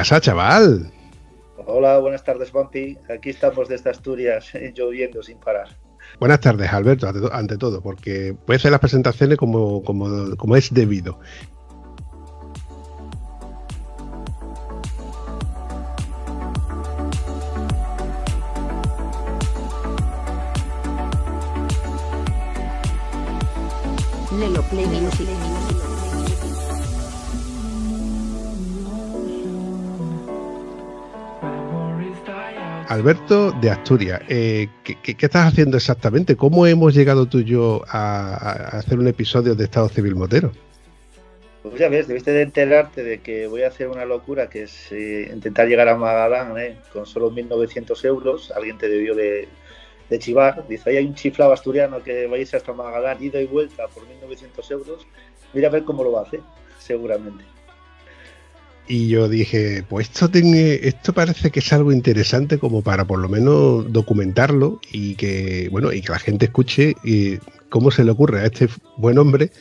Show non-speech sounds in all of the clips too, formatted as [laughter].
Pasa, chaval? Hola, buenas tardes, Bumpy. Aquí estamos desde Asturias, [laughs] lloviendo sin parar. Buenas tardes, Alberto, ante, todo, porque voy a hacer las presentaciones como, como, como es debido. Lelo Play Music. Alberto de Asturias, eh, ¿qué, estás haciendo exactamente? ¿Cómo hemos llegado tú y yo a, hacer un episodio de Estado Civil Motero? Pues ya ves, debiste de enterarte de que voy a hacer una locura que es eh, intentar llegar a Magadán eh, con solo 1.900 euros. Alguien te debió de, de chivar. Dice, ahí hay un chiflado asturiano que va a irse hasta Magadán, ida y vuelta por 1.900 euros. Mira a ver cómo lo hace, seguramente. Y yo dije, pues esto, tiene, esto parece que es algo interesante como para por lo menos documentarlo y que, bueno, y que la gente escuche y cómo se le ocurre a este buen hombre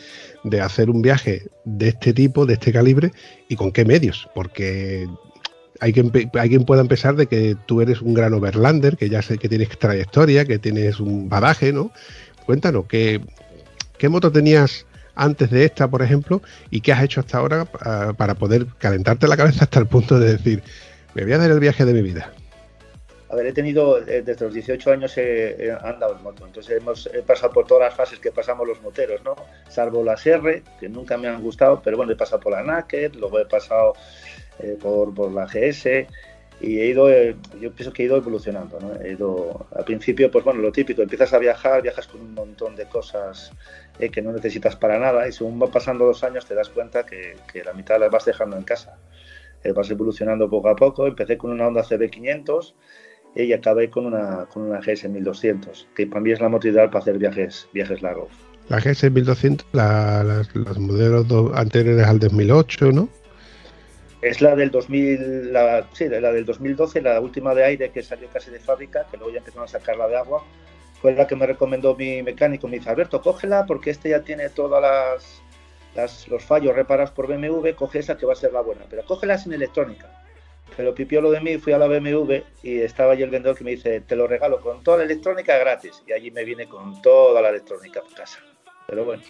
de hacer un viaje de este tipo, de este calibre y con qué medios, porque hay quien, hay quien pueda empezar de que tú eres un gran overlander, que ya sé que tienes trayectoria, que tienes un badaje, ¿no? Cuéntanos, ¿qué, qué moto tenías antes de esta, por ejemplo, y qué has hecho hasta ahora uh, para poder calentarte la cabeza hasta el punto de decir, me voy a dar el viaje de mi vida? A ver, he tenido, eh, desde los 18 años andado en moto, entonces hemos he pasado por todas las fases que pasamos los moteros, ¿no? Salvo las R, que nunca me han gustado, pero bueno, he pasado por la Naked, luego he pasado eh, por, por, la GS, y he ido, eh, yo pienso que he ido evolucionando, ¿no? He ido, al principio, pues bueno, lo típico, empiezas a viajar, viajas con un montón de cosas eh, que no necesitas para nada y según van pasando los años te das cuenta que, que la mitad las vas dejando en casa. Eh, vas evolucionando poco a poco, empecé con una Honda CB500 eh, y acabé con una, con una GS 1200, que para mí es la moto ideal para hacer viajes, viajes largos. La GS 1200, la, la, los modelos anteriores al 2008, ¿no? Es la del 2000, la, sí, la del 2012, la última de aire que salió casi de fábrica, que luego ya empezaron a sacarla de agua. Fue la que me recomendó mi mecánico. Me dice, Alberto, cógela porque este ya tiene todas las, las, los fallos reparados por BMW, coge esa que va a ser la buena. Pero cógela sin electrónica. Pero pipió lo de mí, fui a la BMW y estaba allí el vendedor que me dice, te lo regalo con toda la electrónica gratis. Y allí me viene con toda la electrónica por casa. Pero bueno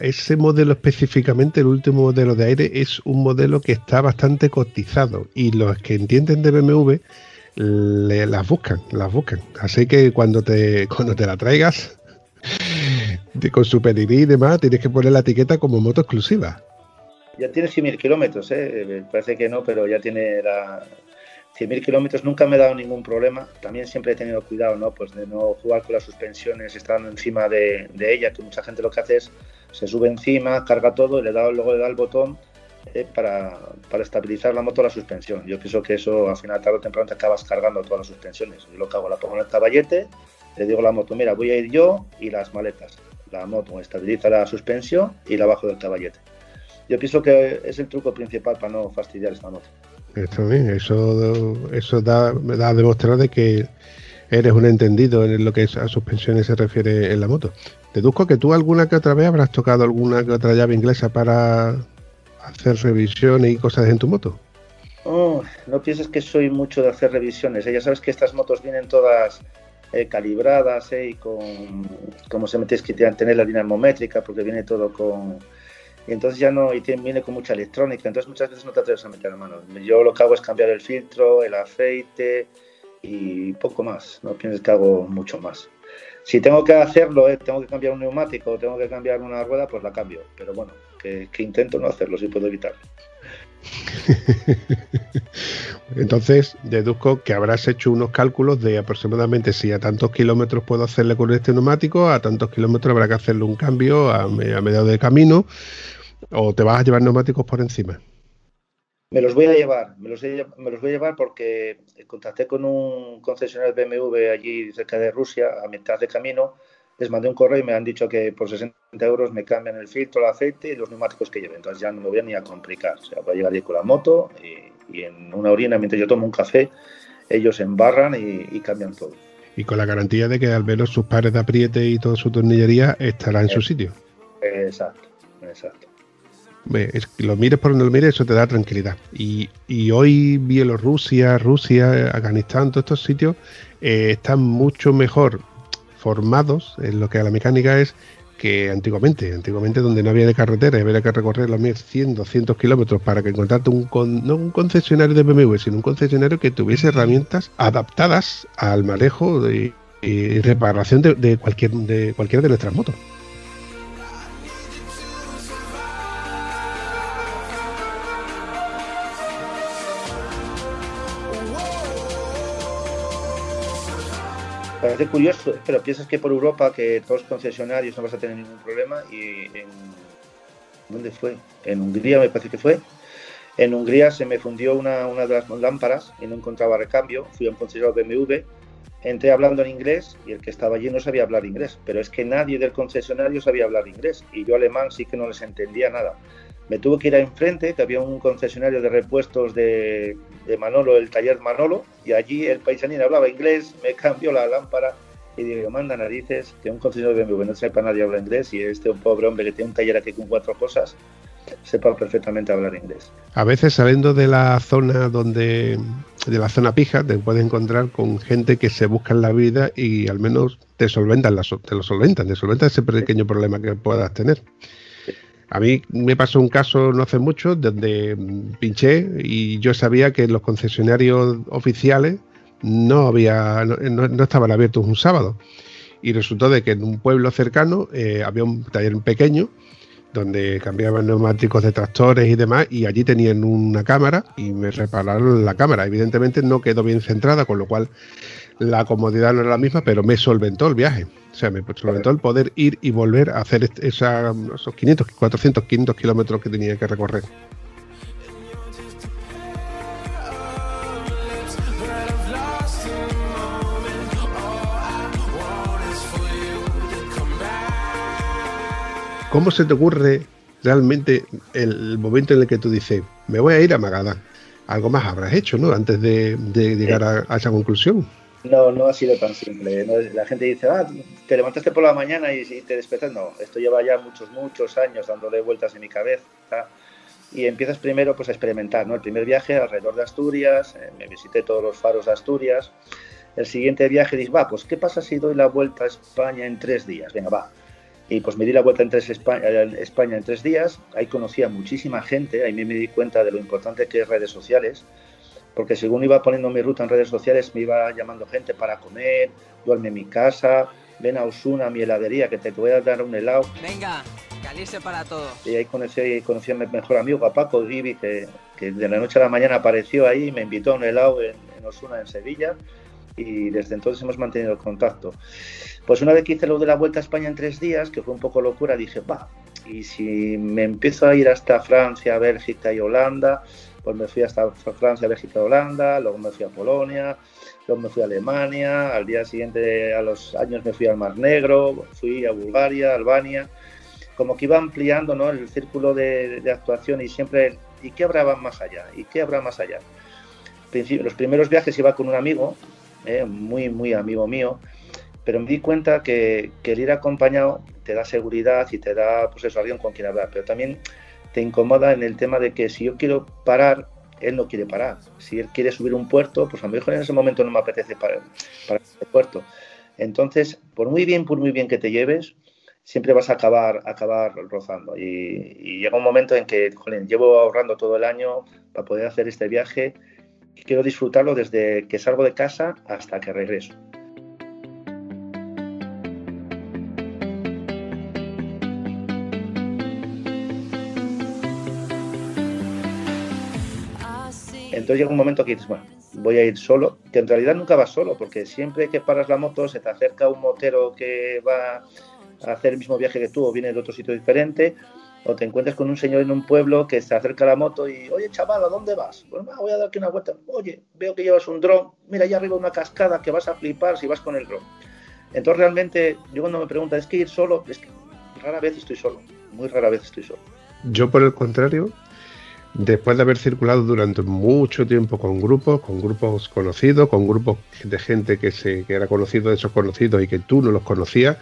ese modelo específicamente, el último modelo de aire, es un modelo que está bastante cotizado y los que entienden de BMW le, las buscan, las buscan. Así que cuando te, [laughs] cuando te la traigas con su pedigrí y demás, tienes que poner la etiqueta como moto exclusiva. Ya tiene 100.000 kilómetros, ¿eh? parece que no, pero ya tiene la, 100.000 kilómetros nunca me he dado ningún problema. También siempre he tenido cuidado, ¿no? Pues de no jugar con las suspensiones estando encima de, de, ella, que mucha gente lo que hace es se sube encima, carga todo y le da, luego le da el botón eh, para, estabilizar la moto la suspensión. Yo pienso que eso al final tarde o temprano te acabas cargando todas las suspensiones. Yo lo que hago, la pongo en el caballete, le digo a la moto, mira, voy a ir yo y las maletas. La moto estabiliza la suspensión y la bajo del caballete. Yo pienso que es el truco principal para no fastidiar esta moto. Eso, eso, eso da, me da a demostrar de que eres un entendido en lo que a suspensiones se refiere en la moto. Deduzco que tú alguna que otra vez habrás tocado alguna que otra llave inglesa para hacer revisiones y cosas en tu moto. Oh, no pienses que soy mucho de hacer revisiones. ¿eh? Ya sabes que estas motos vienen todas eh, calibradas ¿eh? y con, como se me tienes que tener la dinamométrica porque viene todo con, y entonces ya no, y tiene, viene con mucha electrónica, entonces muchas veces no te atreves a meter la mano. Yo lo que hago es cambiar el filtro, el aceite y poco más, no pienses que hago mucho más. Si tengo que hacerlo, eh, tengo que cambiar un neumático, tengo que cambiar una rueda, pues la cambio, pero bueno, que, que intento no hacerlo si puedo evitarlo. [laughs] Entonces, deduzco que habrás hecho unos cálculos de aproximadamente si a tantos kilómetros puedo hacerle con este neumático, a tantos kilómetros habrá que hacerle un cambio a, a mediados de camino, o te vas a llevar neumáticos por encima. Me los voy a llevar, me los, me los voy a llevar porque contacté con un concesionario BMW allí cerca de Rusia, a mitad de camino, les mandé un correo y me han dicho que por 60 euros me cambian el filtro, el aceite y los neumáticos que lleven. Entonces ya no me voy a ni a complicar. O sea, voy a llegar ahí con la moto y, en una orina, mientras yo tomo un café, ellos embarran y, cambian todo. Y con la garantía de que al menos sus pares de apriete y toda su tornillería estará en su sitio. Exacto, exacto. lo mires por donde lo mires, eso te da tranquilidad. Y, y hoy Bielorrusia, Rusia, Afganistán, todos estos sitios eh, están mucho mejor formados en lo que a la mecánica es que antiguamente, antiguamente donde no había de carretera había que recorrer los 100, 200 kilómetros para que encontrarte un, no un concesionario de BMW, sino un concesionario que tuviese herramientas adaptadas al manejo y, reparación de, cualquier, de cualquiera de nuestras motos. Parece curioso, pero piensas que por Europa, que todos los concesionarios no vas a tener ningún problema, y en. ¿Dónde fue? En Hungría me parece que fue. En Hungría se me fundió una, una de las lámparas y no encontraba recambio. Fui a un concesionario BMW, entré hablando en inglés y el que estaba allí no sabía hablar inglés, pero es que nadie del concesionario sabía hablar inglés y yo alemán sí que no les entendía nada. Me tuve que ir a enfrente, que había un concesionario de repuestos de, Manolo, el taller Manolo, y allí el paisanín hablaba inglés, me cambió la lámpara y digo, manda narices, que un concesionario de BMW no sepa nadie habla inglés y este un pobre hombre que tiene un taller aquí con cuatro cosas, sepa perfectamente hablar inglés. A veces saliendo de la zona donde, de la zona pija, te puedes encontrar con gente que se busca en la vida y al menos te solventan, te lo solventan, te solventan ese pequeño problema que puedas tener. A mí me pasó un caso no hace mucho donde pinché y yo sabía que los concesionarios oficiales no había no, estaban abiertos un sábado. Y resultó de que en un pueblo cercano eh, había un taller pequeño donde cambiaban neumáticos de tractores y demás y allí tenían una cámara y me repararon la cámara. Evidentemente no quedó bien centrada con lo cual la comodidad no era la misma pero me solventó el viaje o sea, me todo el poder ir y volver a hacer esa, esos 500, 400, 500 kilómetros que tenía que recorrer. ¿Cómo se te ocurre realmente el momento en el que tú dices, me voy a ir a Magadán? Algo más habrás hecho, ¿no? Antes de, llegar a esa conclusión. No, no ha sido tan simple. La gente dice, ah, te levantaste por la mañana y, te despertas. No, esto lleva ya muchos, muchos años dándole vueltas en mi cabeza. Y empiezas primero pues, a experimentar. ¿no? El primer viaje alrededor de Asturias, eh, me visité todos los faros de Asturias. El siguiente viaje dices, va, pues ¿qué pasa si doy la vuelta a España en tres días? Venga, va. Y pues me di la vuelta en tres España, España en tres días. Ahí conocí a muchísima gente. Ahí me di cuenta de lo importante que es redes sociales porque según iba poniendo mi ruta en redes sociales me iba llamando gente para comer, duerme en mi casa, ven a Osuna, a mi heladería, que te voy a dar un helado. Venga, calice para todo. Y ahí conocí, conocí a mi mejor amigo, a Paco Gibi, que, que, de la noche a la mañana apareció ahí y me invitó a un helado en, Osuna, en Sevilla, y desde entonces hemos mantenido el contacto. Pues una vez que hice lo de la Vuelta a España en tres días, que fue un poco locura, dije, va, y si me empiezo a ir hasta Francia, Bélgica y Holanda, pues me fui hasta Francia, Bélgica, Holanda, luego me fui a Polonia, luego me fui a Alemania, al día siguiente, a los años me fui al Mar Negro, fui a Bulgaria, Albania, como que iba ampliando ¿no? el círculo de, actuación y siempre, ¿y qué habrá más allá? ¿Y qué habrá más allá? Los primeros viajes iba con un amigo, eh, muy, muy amigo mío, pero me di cuenta que, que, el ir acompañado te da seguridad y te da, pues eso, alguien con quien hablar, pero también te incomoda en el tema de que si yo quiero parar, él no quiere parar. Si él quiere subir un puerto, pues a lo mejor en ese momento no me apetece parar, para ese puerto. Entonces, por muy bien, por muy bien que te lleves, siempre vas a acabar, acabar rozando. Y, llega un momento en que, joder, llevo ahorrando todo el año para poder hacer este viaje y quiero disfrutarlo desde que salgo de casa hasta que regreso. Entonces llega un momento que dices, bueno, voy a ir solo, que en realidad nunca vas solo, porque siempre que paras la moto se te acerca un motero que va a hacer el mismo viaje que tú o viene de otro sitio diferente, o te encuentras con un señor en un pueblo que se acerca a la moto y, oye chaval, ¿a dónde vas? Bueno, voy a dar aquí una vuelta. Oye, veo que llevas un dron, mira allá arriba una cascada que vas a flipar si vas con el dron. Entonces realmente, yo cuando me preguntan, ¿es que ir solo? Es que rara vez estoy solo, muy rara vez estoy solo. Yo por el contrario, después de haber circulado durante mucho tiempo con grupos, con grupos conocidos, con grupos de gente que, se, que era conocido de esos conocidos y que tú no los conocías,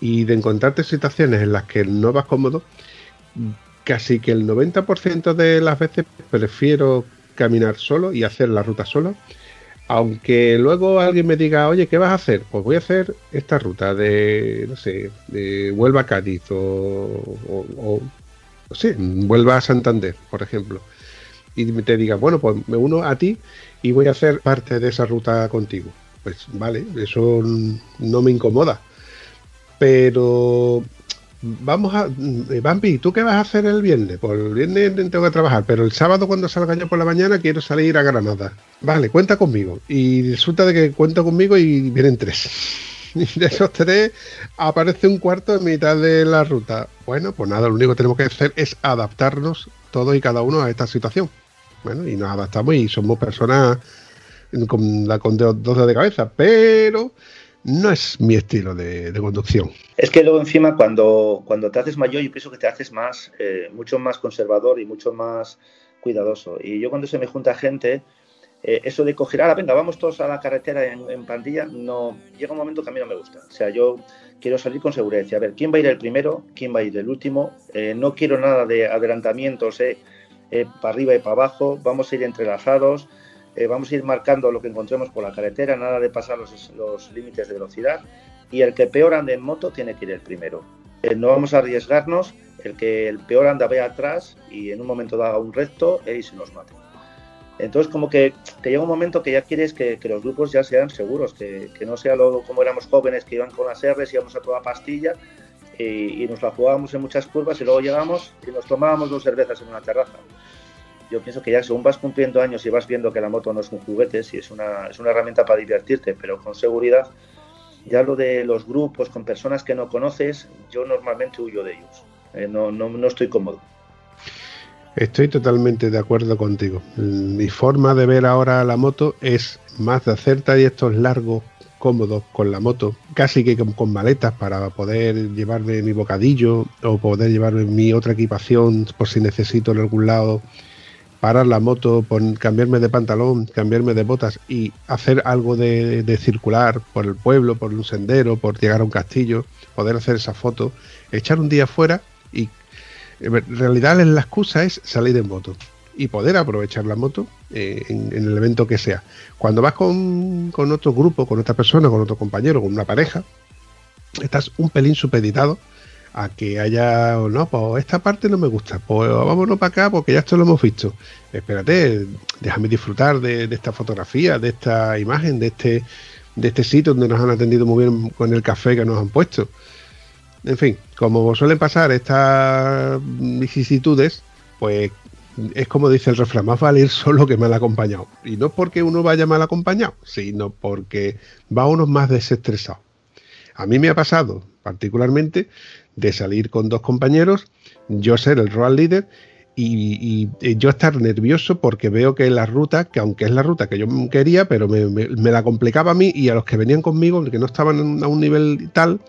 y de encontrarte situaciones en las que no vas cómodo, casi que el 90% de las veces prefiero caminar solo y hacer la ruta solo. Aunque luego alguien me diga, oye, ¿qué vas a hacer? Pues voy a hacer esta ruta de, no sé, de Huelva a Cádiz o, o, Huelva a Santander, por ejemplo. Y te diga, bueno, pues me uno a ti y voy a hacer parte de esa ruta contigo. Pues vale, eso no me incomoda. Pero vamos a. Eh, Bambi, ¿tú qué vas a hacer el viernes? Pues el viernes tengo que trabajar, pero el sábado cuando salga yo por la mañana quiero salir a Granada. Vale, cuenta conmigo. Y resulta de que cuento conmigo y vienen tres. [laughs] De esos tres aparece un cuarto en mitad de la ruta. Bueno, pues nada, lo único que tenemos que hacer es adaptarnos todos y cada uno a esta situación. Bueno, y nos adaptamos y somos personas con, con dos de cabeza, pero no es mi estilo de, conducción. Es que luego encima cuando, cuando te haces mayor yo pienso que te haces más, eh, mucho más conservador y mucho más cuidadoso. Y yo cuando se me junta gente, eh, eso de coger, ahora venga, vamos todos a la carretera en, pandilla, no, llega un momento que a mí no me gusta. O sea, yo quiero salir con seguridad, a ver, ¿quién va a ir el primero? ¿Quién va a ir el último? Eh, no quiero nada de adelantamientos, para arriba y para abajo, vamos a ir entrelazados. Eh, vamos a ir marcando lo que encontremos por la carretera, nada de pasar los, límites de velocidad y el que peor ande en moto tiene que ir el primero. Eh, no vamos a arriesgarnos, el que el peor anda ve atrás y en un momento da un recto y se nos mate. Entonces como que te llega un momento que ya quieres que, los grupos ya sean seguros, que, no sea lo, como éramos jóvenes que iban con las R's, íbamos a toda pastilla y, nos la jugábamos en muchas curvas y luego llegamos y nos tomábamos dos cervezas en una terraza yo pienso que ya según vas cumpliendo años y vas viendo que la moto no es un juguete, si es una, es una herramienta para divertirte, pero con seguridad, ya lo de los grupos con personas que no conoces, yo normalmente huyo de ellos. Eh, no, no, no estoy cómodo. Estoy totalmente de acuerdo contigo. Mi forma de ver ahora la moto es más de hacer trayectos largos, cómodos con la moto, casi que con, maletas para poder llevarme mi bocadillo o poder llevarme mi otra equipación por si necesito en algún lado parar la moto, cambiarme de pantalón, cambiarme de botas y hacer algo de, circular por el pueblo, por un sendero, por llegar a un castillo, poder hacer esa foto, echar un día fuera y en realidad la excusa es salir en moto y poder aprovechar la moto eh, en, el evento que sea. Cuando vas con, con otro grupo, con otra persona, con otro compañero, con una pareja, estás un pelín supeditado a que haya, no, pues esta parte no me gusta, pues vámonos para acá porque ya esto lo hemos visto. Espérate, déjame disfrutar de, esta fotografía, de esta imagen, de este, de este sitio donde nos han atendido muy bien con el café que nos han puesto. En fin, como suelen pasar estas vicisitudes, pues es como dice el refrán, más vale ir solo que mal acompañado. Y no porque uno vaya mal acompañado, sino porque va uno más desestresado. A mí me ha pasado particularmente de salir con dos compañeros, yo ser el road leader y, yo estar nervioso porque veo que la ruta, que aunque es la ruta que yo quería, pero me, la complicaba a mí y a los que venían conmigo, que no estaban a un nivel tal,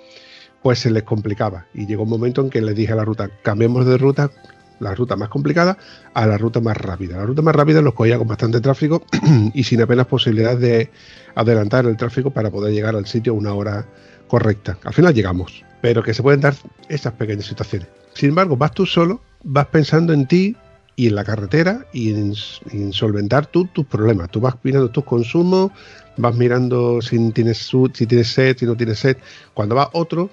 pues se les complicaba. Y llegó un momento en que les dije a la ruta, cambiemos de ruta, la ruta más complicada a la ruta más rápida. La ruta más rápida los cogía con bastante tráfico [clears throat] y sin apenas posibilidad de adelantar el tráfico para poder llegar al sitio a una hora correcta. Al final llegamos pero que se pueden dar esas pequeñas situaciones. Sin embargo, vas tú solo, vas pensando en ti y en la carretera y en, solventar tú tus problemas. Tú vas mirando tus consumos, vas mirando si tienes, si tienes sed, si no tienes sed. Cuando va otro,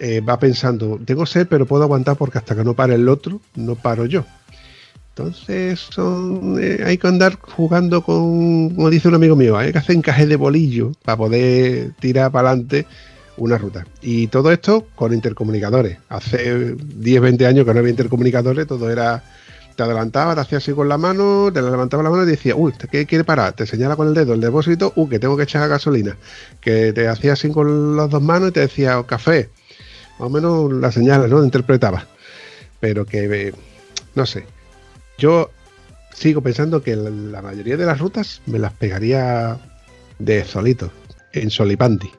eh, va pensando, tengo sed, pero puedo aguantar porque hasta que no pare el otro, no paro yo. Entonces eh, hay que andar jugando con, como dice un amigo mío, hay que hacer encaje de bolillo para poder tirar para adelante una ruta. Y todo esto con intercomunicadores. Hace 10, 20 años que no había intercomunicadores, todo era te adelantaba, te hacía así con la mano, te levantaba la mano y decía, uy, ¿qué quiere parar? Te señala con el dedo el depósito, uy, que tengo que echar gasolina. Que te hacía así con las dos manos y te decía, oh, café. Más o menos las señales, ¿no? Interpretaba. Pero que, no sé. Yo sigo pensando que la mayoría de las rutas me las pegaría de solito, en Solipandi.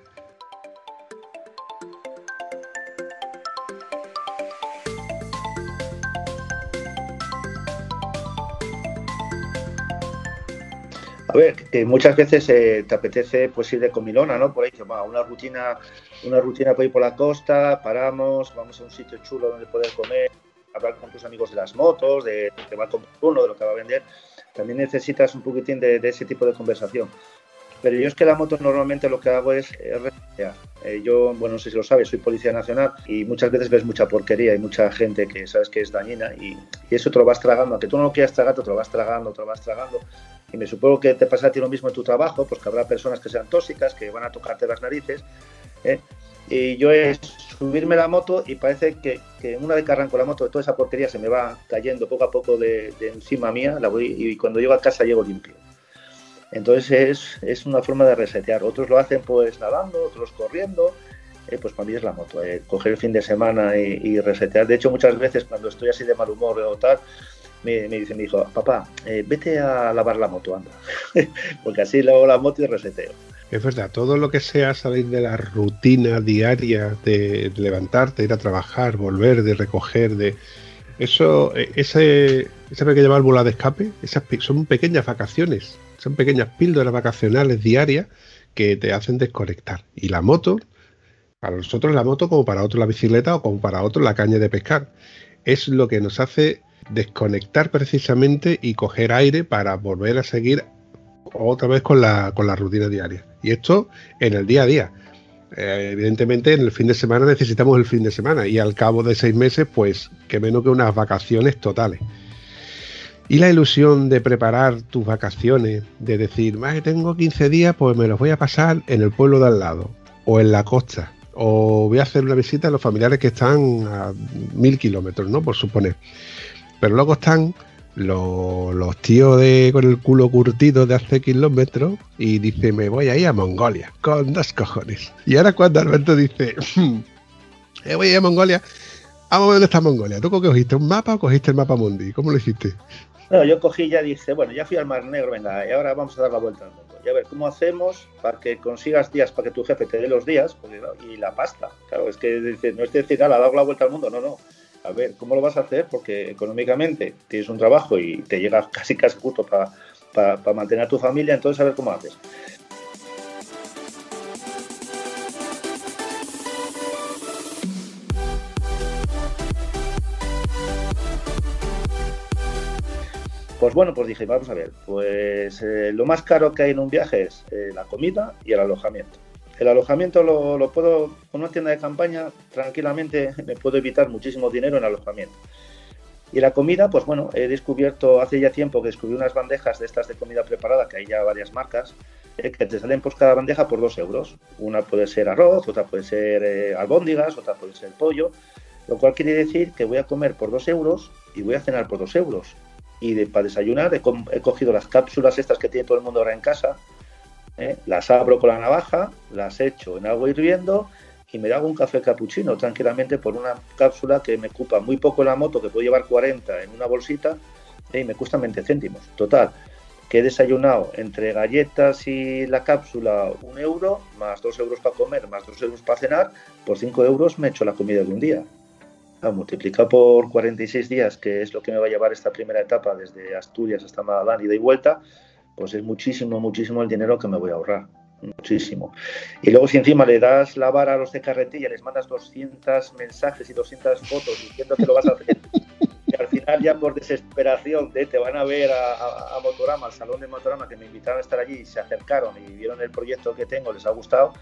A ver, que muchas veces eh, te apetece pues ir de comilona, ¿no? Por ahí, va, una rutina, una rutina para ir por la costa, paramos, vamos a un sitio chulo donde poder comer, hablar con tus amigos de las motos, de lo que va a comprar uno, de lo que va a vender. También necesitas un poquitín de, ese tipo de conversación. Pero yo es que la moto normalmente lo que hago es eh, yo, bueno, no sé si lo sabes, soy policía nacional y muchas veces ves mucha porquería y mucha gente que sabes que es dañina y, y eso te lo vas tragando, aunque tú no lo quieras tragar, te lo vas tragando, te lo vas tragando y me supongo que te pasa a ti lo mismo en tu trabajo, pues que habrá personas que sean tóxicas, que van a tocarte las narices. ¿Eh? Y yo es subirme la moto y parece que, una vez que arranco la moto, toda esa porquería se me va cayendo poco a poco de, encima mía y cuando llego a casa llego limpio. Entonces es, es, una forma de resetear. Otros lo hacen pues nadando, otros corriendo. Eh, pues para mí es la moto, eh, coger el fin de semana y, resetear. De hecho, muchas veces cuando estoy así de mal humor o tal, me, dice mi hijo, papá, vete a lavar la moto, anda. [laughs] Porque así lavo la moto y reseteo. Es verdad, todo lo que sea salir de la rutina diaria de levantarte, ir a trabajar, volver, de recoger, de eso, e, ese, esa pequeña válvula de escape, esas son pequeñas vacaciones, son pequeñas píldoras vacacionales diarias que te hacen desconectar. Y la moto, para nosotros la moto, como para otros la bicicleta o como para otros la caña de pescar, es lo que nos hace desconectar precisamente y coger aire para volver a seguir otra vez con la, con la rutina diaria. Y esto en el día a día. Eh, evidentemente en el fin de semana necesitamos el fin de semana y al cabo de seis meses pues que menos que unas vacaciones totales. Y la ilusión de preparar tus vacaciones, de decir, más tengo 15 días, pues me los voy a pasar en el pueblo de al lado, o en la costa, o voy a hacer una visita a los familiares que están a mil kilómetros, ¿no? Por suponer. Pero luego están los, tíos de con el culo curtido de hace kilómetros y dice, me voy a ir a Mongolia, con dos cojones. Y ahora cuando Alberto dice, hmm, me voy a ir a Mongolia, vamos a ver dónde está Mongolia. ¿Tú cogiste un mapa o cogiste el mapa mundi? ¿Cómo lo hiciste? No, yo cogí ya dije, bueno, ya fui al Mar Negro, venga, y ahora vamos a dar la vuelta al mundo. Y a ver, ¿cómo hacemos para que consigas días, para que tu jefe te dé los días? y la pasta. Claro, es que no es decir, nada, dar la vuelta al mundo, no, no a ver, ¿cómo lo vas a hacer? Porque económicamente tienes un trabajo y te llega [laughs] casi casi justo para, para, mantener a tu familia, entonces a ver cómo haces. Pues bueno, pues dije, vamos a ver, pues eh, lo más caro que hay en un viaje es eh, la comida y el alojamiento. El alojamiento lo, puedo, con una tienda de campaña, tranquilamente [laughs] me puedo evitar muchísimo dinero en alojamiento. Y la comida, pues bueno, he descubierto hace ya tiempo que descubrí unas bandejas de estas de comida preparada, que hay ya varias marcas, eh, que te salen pues cada bandeja por dos euros. Una puede ser arroz, otra puede ser eh, albóndigas, otra puede ser pollo, lo cual quiere decir que voy a comer por dos euros y voy a cenar por dos euros. Y para desayunar he, he cogido las cápsulas estas que tiene todo el mundo ahora en casa, ¿eh? las abro con la navaja, las echo en agua hirviendo y me hago un café capuchino tranquilamente por una cápsula que me ocupa muy poco la moto, que puedo llevar 40 en una bolsita ¿eh? y me cuesta 20 céntimos. Total, que he desayunado entre galletas y la cápsula un euro, más dos euros para comer, más dos euros para cenar, por 5 euros me he hecho la comida de un día. Ah, multiplica por 46 días, que es lo que me va a llevar esta primera etapa desde Asturias hasta Madalán y de vuelta, pues es muchísimo, muchísimo el dinero que me voy a ahorrar. Muchísimo. Y luego si encima le das la vara a los de carretilla, les mandas 200 mensajes y 200 fotos diciendo que lo vas a hacer, [laughs] y al final ya por desesperación de te van a ver a, Motorama, al salón de Motorama, que me invitaron a estar allí, y se acercaron y vieron el proyecto que tengo, les ha gustado,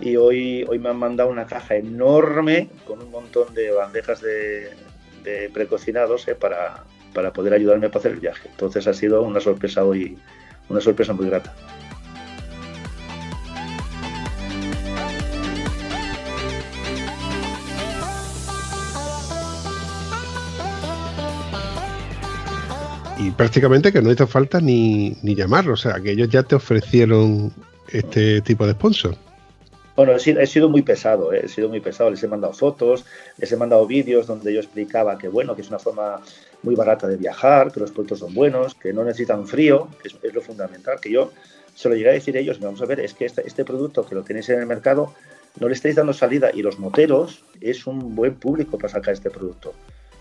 y hoy, hoy me han mandado una caja enorme con un montón de bandejas de, precocinados eh, para, para poder ayudarme para hacer el viaje. Entonces ha sido una sorpresa hoy una sorpresa muy grata. y prácticamente que no hizo falta ni, ni llamarlo, o sea, que ellos ya te ofrecieron este tipo de sponsor. Bueno, he sido muy pesado, ¿eh? he sido muy pesado. Les he mandado fotos, les he mandado vídeos donde yo explicaba que, bueno, que es una forma muy barata de viajar, que los productos son buenos, que no necesitan frío, que es, lo fundamental. Que yo se lo llegué a decir a ellos, vamos a ver, es que este, este, producto que lo tenéis en el mercado no le estáis dando salida y los moteros es un buen público para sacar este producto.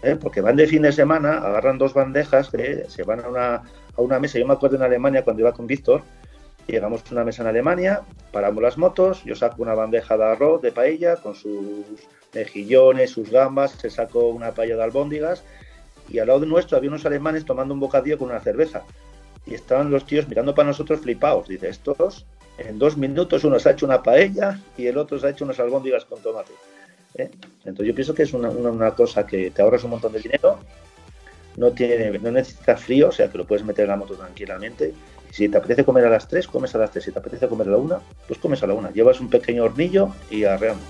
¿eh? Porque van de fin de semana, agarran dos bandejas, ¿eh? se van a una, a una mesa. Yo me acuerdo en Alemania cuando iba con Víctor, Llegamos a una mesa en Alemania, paramos las motos, yo saco una bandeja de arroz, de paella, con sus mejillones, sus gambas, se sacó una paella de albóndigas y al lado de nuestro había unos alemanes tomando un bocadillo con una cerveza. Y estaban los tíos mirando para nosotros flipados. Dice, estos en dos minutos uno se ha hecho una paella y el otro se ha hecho unas albóndigas con tomate. ¿eh? Entonces yo pienso que es una, una, cosa que te ahorras un montón de dinero, no, tiene, no necesitas frío, o sea que lo puedes meter en la moto tranquilamente si te apetece comer a las 3, comes a las 3. Si te apetece comer a la 1, pues comes a la 1. Llevas un pequeño hornillo y arreando.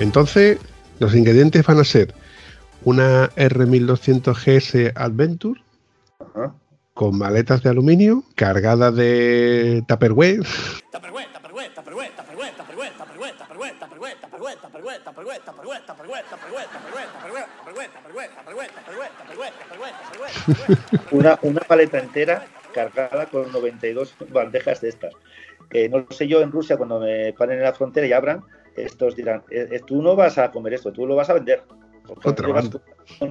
Entonces, los ingredientes van a ser una R1200 GS Adventure con maletas de aluminio cargadas de Tupperware. Tupperware una, una paleta entera cargada con 92 bandejas de estas. Que no sé yo en Rusia cuando me paren en la frontera y abran, estos dirán, tú no vas a comer esto, tú lo vas a vender. Contrabando.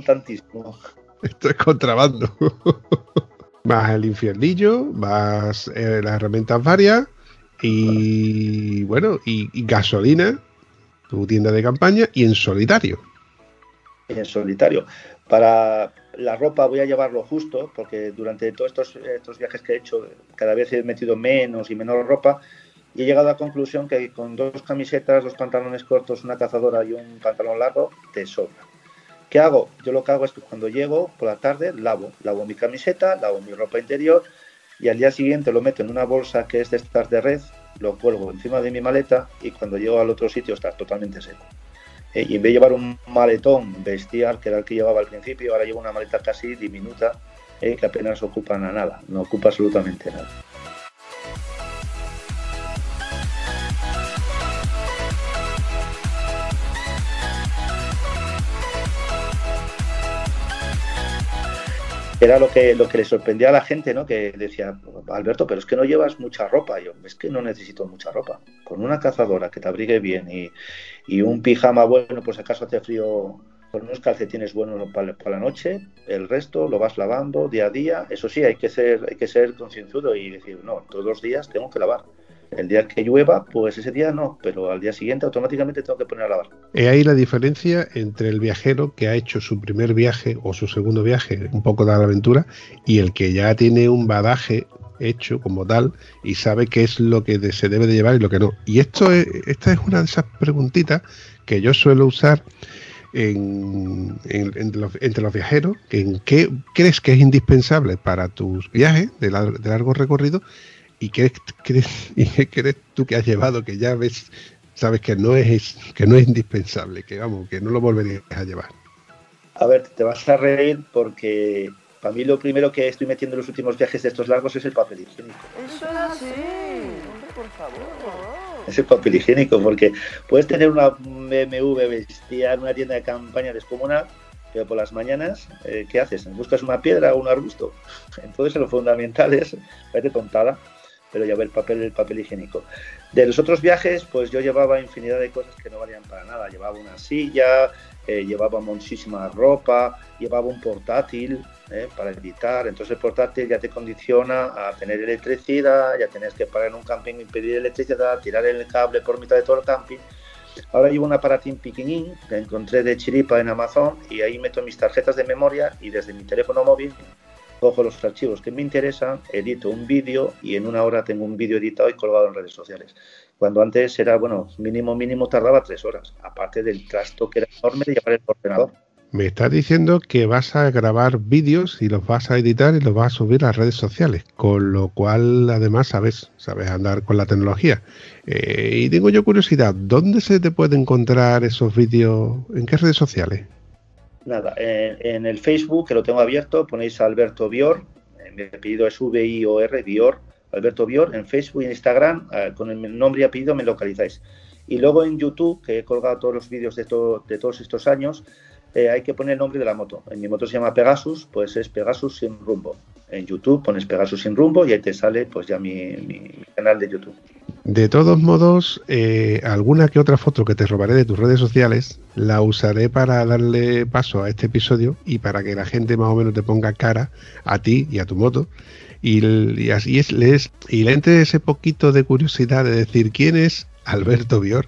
tantísimo. Esto es contrabando. vas el infiernillo, vas las herramientas varias y bueno, y, gasolina, tu tienda de campaña y en solitario. En solitario. Para la ropa voy a llevarlo justo, porque durante todos estos, estos viajes que he hecho, cada vez he metido menos y menor ropa y he llegado a la conclusión que con dos camisetas, dos pantalones cortos, una cazadora y un pantalón largo, te sobra. ¿Qué hago? Yo lo que hago es que cuando llego por la tarde lavo, lavo mi camiseta, lavo mi ropa interior y al día siguiente lo meto en una bolsa que es de estas de red, lo cuelgo encima de mi maleta y cuando llego al otro sitio está totalmente seco. Eh, y en vez de llevar un maletón bestial, que era el que llevaba al principio, ahora llevo una maleta casi diminuta eh, que apenas ocupa nada, no ocupa absolutamente nada. Era lo que, lo que le sorprendía a la gente, ¿no? Que decía, Alberto, pero es que no llevas mucha ropa. yo, es que no necesito mucha ropa. Con una cazadora que te abrigue bien y, y un pijama bueno, pues acaso hace frío, con unos calcetines buenos para, la noche, el resto lo vas lavando día a día. Eso sí, hay que ser, hay que ser concienzudo y decir, no, todos los días tengo que lavar. El día que llueva, pues ese día no, pero al día siguiente automáticamente tengo que poner a lavar. Es ahí la diferencia entre el viajero que ha hecho su primer viaje o su segundo viaje, un poco de la aventura, y el que ya tiene un badaje hecho como tal y sabe qué es lo que se debe de llevar y lo que no. Y esto es, esta es una de esas preguntitas que yo suelo usar entre, los, viajeros, en qué crees que es indispensable para tus viajes de largo recorrido ¿Y qué crees, y crees tú que has llevado que ya ves, sabes que no es que no es indispensable, que vamos, que no lo volverías a llevar? A ver, te vas a reír porque para mí lo primero que estoy metiendo en los últimos viajes de estos largos es el papel higiénico. Eso es así, hombre, por favor. Es el papel higiénico, porque puedes tener una BMW vestida en una tienda de campaña descomunal, pero por las mañanas, eh, ¿qué haces? ¿Buscas una piedra o un arbusto? Entonces lo fundamental es, parece tontada, pero llevé el papel, el papel higiénico. De los otros viajes, pues yo llevaba infinidad de cosas que no valían para nada. Llevaba una silla, eh, llevaba muchísima ropa, llevaba un portátil eh, para editar. Entonces el portátil ya te condiciona a tener electricidad, ya tenés que parar en un camping y pedir electricidad, tirar el cable por mitad de todo el camping. Ahora llevo un aparatín pequeñín que encontré de chiripa en Amazon y ahí meto mis tarjetas de memoria y desde mi teléfono móvil cojo los archivos que me interesan, edito un vídeo y en una hora tengo un vídeo editado y colgado en redes sociales. Cuando antes era, bueno, mínimo, mínimo tardaba tres horas, aparte del trasto que era enorme de llevar el ordenador. Me estás diciendo que vas a grabar vídeos y los vas a editar y los vas a subir a las redes sociales, con lo cual además sabes, sabes andar con la tecnología. Eh, y tengo yo curiosidad, ¿dónde se te puede encontrar esos vídeos? ¿En qué redes sociales? Nada, en, el Facebook, que lo tengo abierto, ponéis Alberto Bior, eh, mi apellido es V-I-O-R, Bior, Alberto Bior, en Facebook y en Instagram, eh, con el nombre y apellido me localizáis. Y luego en YouTube, que he colgado todos los vídeos de, de todos estos años, eh, hay que poner el nombre de la moto. En mi moto se llama Pegasus, pues es Pegasus sin rumbo. En YouTube pones Pegasus sin rumbo y ahí te sale pues ya mi, canal de YouTube. De todos modos, eh, alguna que otra foto que te robaré de tus redes sociales la usaré para darle paso a este episodio y para que la gente más o menos te ponga cara a ti y a tu moto. Y, así es, les, y le entre ese poquito de curiosidad de decir quién es Alberto Bior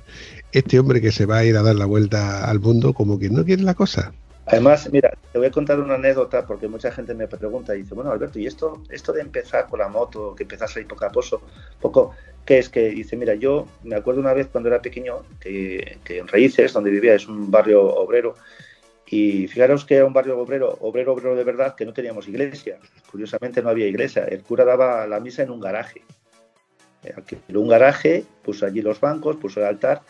este hombre que se va a ir a dar la vuelta al mundo como que no quiere la cosa. Además, mira, te voy a contar una anécdota porque mucha gente me pregunta y dice, bueno, Alberto, ¿y esto, esto de empezar con la moto, que empezás ahí poco a poco, poco, qué es que dice, mira, yo me acuerdo una vez cuando era pequeño que, en Raíces, donde vivía, es un barrio obrero, y fijaros que era un barrio obrero, obrero, obrero de verdad, que no teníamos iglesia. Curiosamente no había iglesia. El cura daba la misa en un garaje. En un garaje, puso allí los bancos, puso el altar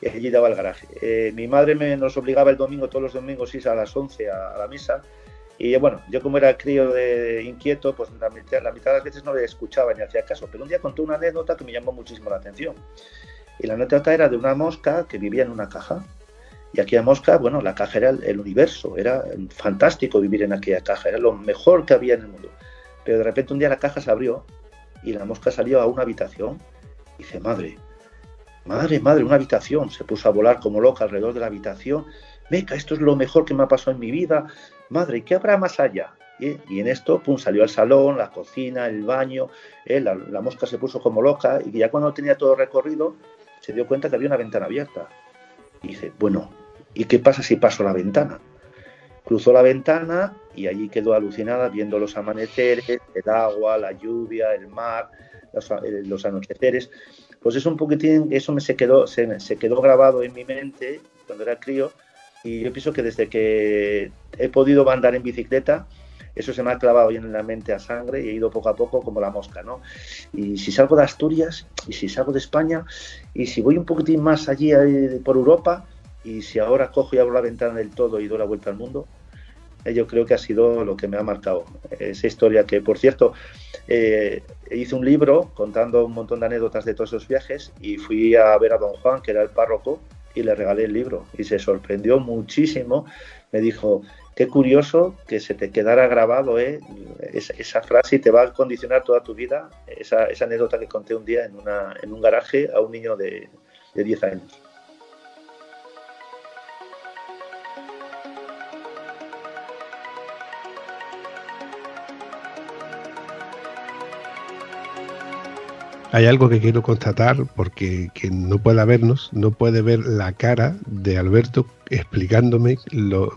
y allí daba el garaje. Eh, mi madre me, nos obligaba el domingo, todos los domingos, a las 11 a, la misa. Y bueno, yo como era crío inquieto, pues la mitad, la mitad de las veces no le escuchaba ni hacía caso. Pero un día contó una anécdota que me llamó muchísimo la atención. Y la anécdota era de una mosca que vivía en una caja. Y aquella mosca, bueno, la caja era el, universo, era fantástico vivir en aquella caja, era lo mejor que había en el mundo. Pero de repente un día la caja se abrió y la mosca salió a una habitación. Y dice, madre, Madre, madre, una habitación. Se puso a volar como loca alrededor de la habitación. Meca, esto es lo mejor que me ha pasado en mi vida. Madre, ¿qué habrá más allá? Y, en esto, pum, salió al salón, la cocina, el baño. Eh, la, mosca se puso como loca y ya cuando tenía todo recorrido, se dio cuenta que había una ventana abierta. Dice, bueno, ¿y qué pasa si paso la ventana? Cruzó la ventana y allí quedó alucinada viendo los amaneceres, el agua, la lluvia, el mar, los, eh, los anocheceres pues es un poquitín, eso me se quedó, se, se quedó grabado en mi mente cuando era crío y yo pienso que desde que he podido andar en bicicleta, eso se me ha clavado bien en la mente a sangre y he ido poco a poco como la mosca, ¿no? Y si salgo de Asturias, y si salgo de España, y si voy un poquitín más allí eh, por Europa, y si ahora cojo y abro la ventana del todo y doy la vuelta al mundo, yo creo que ha sido lo que me ha marcado. Esa historia que, por cierto, eh, hice un libro contando un montón de anécdotas de todos esos viajes y fui a ver a don Juan, que era el párroco, y le regalé el libro. Y se sorprendió muchísimo. Me dijo, qué curioso que se te quedara grabado ¿eh? esa, frase y te va a condicionar toda tu vida. Esa, anécdota que conté un día en, una, en un garaje a un niño de, de 10 años. Hay algo que quiero constatar porque quien no pueda vernos no puede ver la cara de Alberto explicándome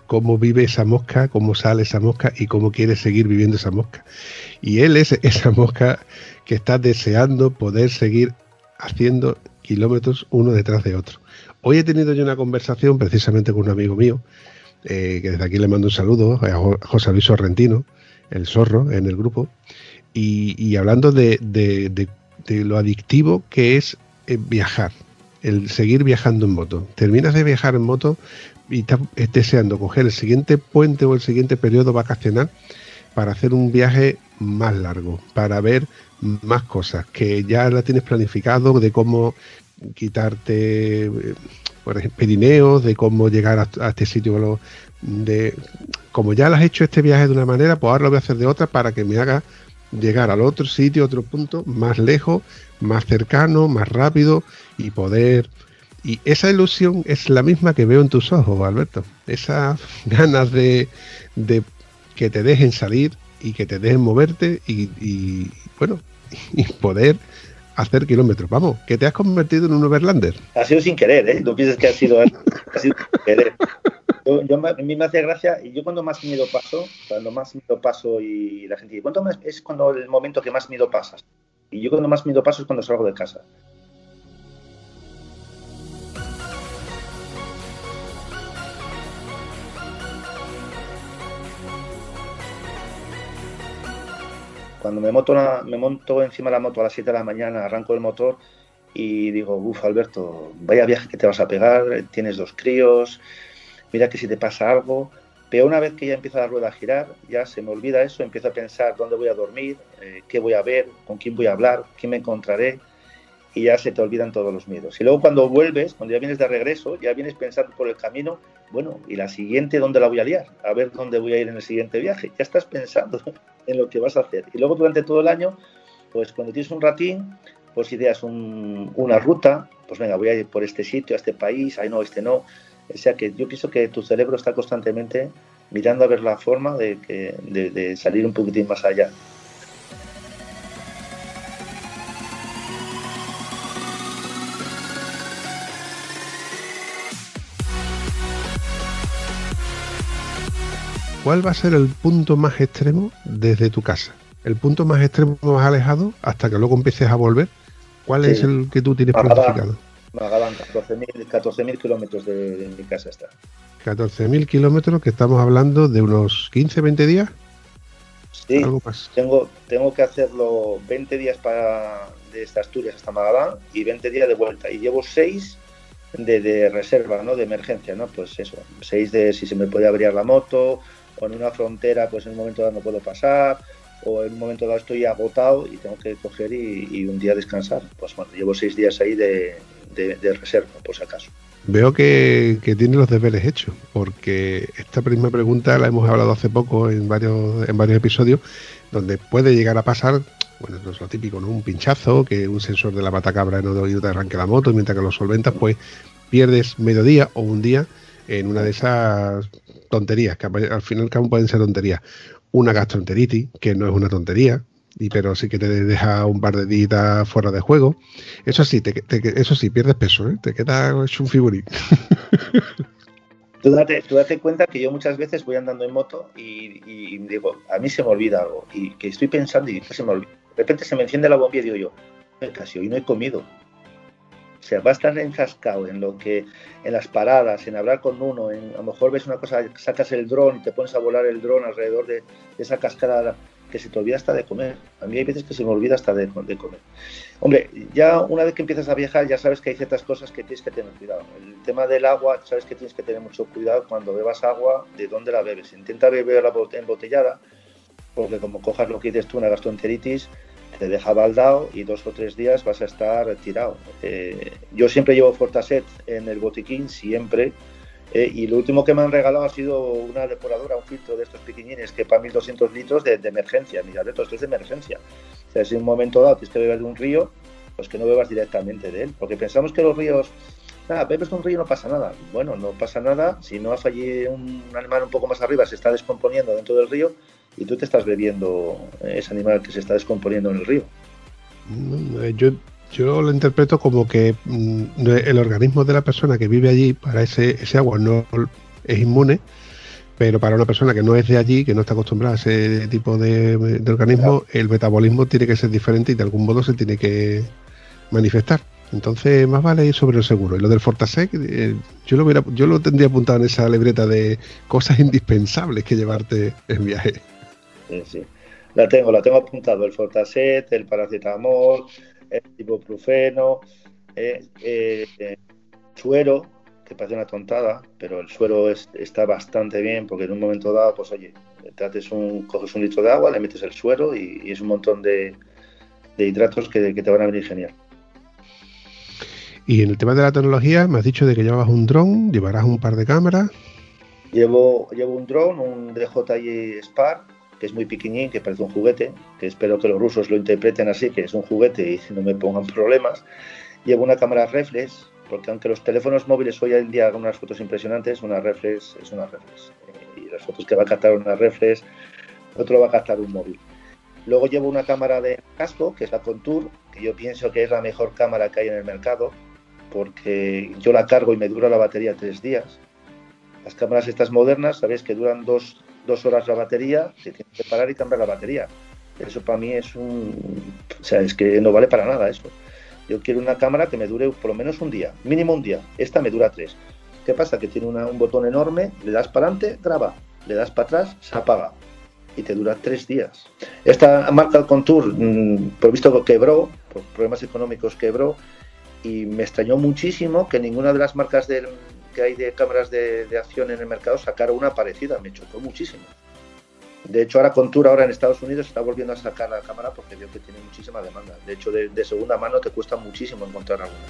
cómo vive esa mosca, cómo sale esa mosca y cómo quiere seguir viviendo esa mosca. Y él es [laughs] esa mosca que está deseando poder seguir haciendo kilómetros uno detrás de otro. Hoy he tenido yo una conversación precisamente con un amigo mío, eh, que desde aquí le mando un saludo a José Luis Sorrentino, el zorro en el grupo, y, hablando de, de, de de lo adictivo que es eh, viajar, el seguir viajando en moto. Terminas de viajar en moto y estás deseando coger el siguiente puente o el siguiente periodo vacacional para hacer un viaje más largo, para ver más cosas, que ya la tienes planificado de cómo quitarte, eh, por ejemplo, Pirineos, de cómo llegar a, este sitio, de como ya lo has hecho este viaje de una manera, pues ahora lo voy a hacer de otra para que me haga llegar al otro sitio, otro punto, más lejos, más cercano, más rápido y poder... Y esa ilusión es la misma que veo en tus ojos, Alberto. Esas [laughs] ganas de, de que te dejen salir y que te dejen moverte y, bueno, [laughs] y poder hacer kilómetros. Vamos, que te has convertido en un overlander. Ha sido sin querer, ¿eh? No pienses que ha sido, ha sido sin querer. Yo, yo, a mí me hace gracia, y yo cuando más miedo paso, cuando más miedo paso y la gente dice, ¿cuánto más? es cuando el momento que más miedo pasas? Y yo cuando más miedo paso es cuando salgo de casa. Cuando me, moto me monto encima de la moto a las 7 de la mañana, arranco el motor y digo, uff, Alberto, vaya viaje que te vas a pegar, tienes dos críos, mira que si te pasa algo. Pero una vez que ya empieza la rueda a girar, ya se me olvida eso, empiezo a pensar dónde voy a dormir, eh, qué voy a ver, con quién voy a hablar, quién me encontraré, y ya se te olvidan todos los miedos. Y luego cuando vuelves, cuando ya vienes de regreso, ya vienes pensando por el camino, bueno, ¿y la siguiente dónde la voy a liar? A ver dónde voy a ir en el siguiente viaje. Ya estás pensando [laughs] en lo que vas a hacer. Y luego durante todo el año, pues cuando tienes un ratín, pues ideas una ruta, pues venga, voy a ir por este sitio, a este país, ay no, este no. O sea que yo pienso que tu cerebro está constantemente mirando a ver la forma de, que, de salir un poquitín más allá. ¿cuál va a ser el punto más extremo desde tu casa? El punto más extremo más alejado hasta que luego empieces a volver. ¿Cuál es el que tú tienes planificado? Magadán, 14.000 kilómetros de, mi casa está. 14.000 kilómetros, que estamos hablando de unos 15, 20 días. Sí, Tengo, tengo que hacerlo 20 días para de estas Asturias hasta Magadán y 20 días de vuelta. Y llevo 6 de, de, reserva, ¿no? De emergencia, ¿no? Pues eso, 6 de si se me puede abrir la moto, o en una frontera, pues en un momento dado no puedo pasar, o en un momento dado estoy agotado y tengo que coger y, un día descansar. Pues bueno, llevo seis días ahí de, reserva, por si acaso. Veo que, tiene los deberes hechos, porque esta primera pregunta la hemos hablado hace poco en varios, en varios episodios, donde puede llegar a pasar, bueno, es lo típico, ¿no? Un pinchazo, que un sensor de la batacabra no te arranque la moto, mientras que lo solventas, pues pierdes mediodía o un día en una de esas tonterías, que al final pueden ser tonterías. Una gastroenteritis, que no es una tontería, y pero sí que te deja un par de días fuera de juego. Eso sí, te, eso sí, pierdes peso, ¿eh? te queda hecho un figurín. [laughs] Tú date, cuenta que yo muchas veces voy andando en moto y, digo, a mí se me olvida algo, y que estoy pensando y se me olvida. De repente se me enciende la bombilla y digo yo, casi hoy no he comido. O sea, va a estar enfrascado en lo que, en las paradas, en hablar con uno, en, a lo mejor ves una cosa, sacas el dron y te pones a volar el dron alrededor de, esa cascada que se te olvida hasta de comer. A mí hay veces que se me olvida hasta de, de, comer. Hombre, ya una vez que empiezas a viajar ya sabes que hay ciertas cosas que tienes que tener cuidado. El tema del agua, sabes que tienes que tener mucho cuidado cuando bebas agua, de dónde la bebes. Intenta beberla embotellada, porque como cojas lo que dices tú, una gastroenteritis, te deja baldado y dos o tres días vas a estar retirado. Eh, yo siempre llevo Fortaset en el botiquín, siempre. Eh, y lo último que me han regalado ha sido una depuradora, un filtro de estos pequeñines que para 1200 litros de, emergencia. Mira, esto es de emergencia. O sea, si en un momento dado tienes que beber de un río, pues que no bebas directamente de él. Porque pensamos que los ríos, nada, bebes de un río no pasa nada. Bueno, no pasa nada. Si no ha fallado un animal un poco más arriba, se está descomponiendo dentro del río, y tú te estás bebiendo ese animal que se está descomponiendo en el río. Mm, eh, yo lo interpreto como que mm, el organismo de la persona que vive allí para ese, ese agua no es inmune, pero para una persona que no es de allí, que no está acostumbrada a ese tipo de, organismo, el metabolismo tiene que ser diferente y de algún modo se tiene que manifestar. Entonces, más vale ir sobre el seguro. Y lo del Fortasec, eh, yo, lo hubiera, yo lo tendría apuntado en esa libreta de cosas indispensables que llevarte en viaje sí, sí. La tengo, la tengo apuntado, el Fortaset, el paracetamol, ibuprofeno, eh, eh, suero, que parece una tontada, pero el suero está bastante bien porque en un momento dado, pues oye, trates un, coges un litro de agua, le metes el suero y, es un montón de, hidratos que, te van a venir genial. Y en el tema de la tecnología, me has dicho de que llevabas un dron, llevarás un par de cámaras. Llevo, llevo un dron, un DJI Spark, que es muy pequeñín, que parece un juguete, que espero que los rusos lo interpreten así, que es un juguete y no me pongan problemas. Llevo una cámara reflex, porque aunque los teléfonos móviles hoy en día hagan unas fotos impresionantes, una reflex es una reflex. Y las fotos que va a captar una reflex, otro va a captar un móvil. Luego llevo una cámara de casco, que es la Contour, que yo pienso que es la mejor cámara que hay en el mercado, porque yo la cargo y me dura la batería tres días. Las cámaras estas modernas, sabéis que duran dos, dos horas la batería, se tiene que parar y cambiar la batería. Eso para mí es un... O sea, es que no vale para nada eso. Yo quiero una cámara que me dure por lo menos un día, mínimo un día. Esta me dura tres. ¿Qué pasa? Que tiene un botón enorme, le das para adelante, graba, le das para atrás, se apaga. y te dura tres días. Esta marca el Contour, mm, por visto quebró, por problemas económicos quebró, y me extrañó muchísimo que ninguna de las marcas que hay de cámaras de, acción en el mercado sacara una parecida, me chocó muchísimo. De hecho, ahora Contour ahora en Estados Unidos está volviendo a sacar la cámara porque veo que tiene muchísima demanda. De hecho, de, de segunda mano te cuesta muchísimo encontrar alguna.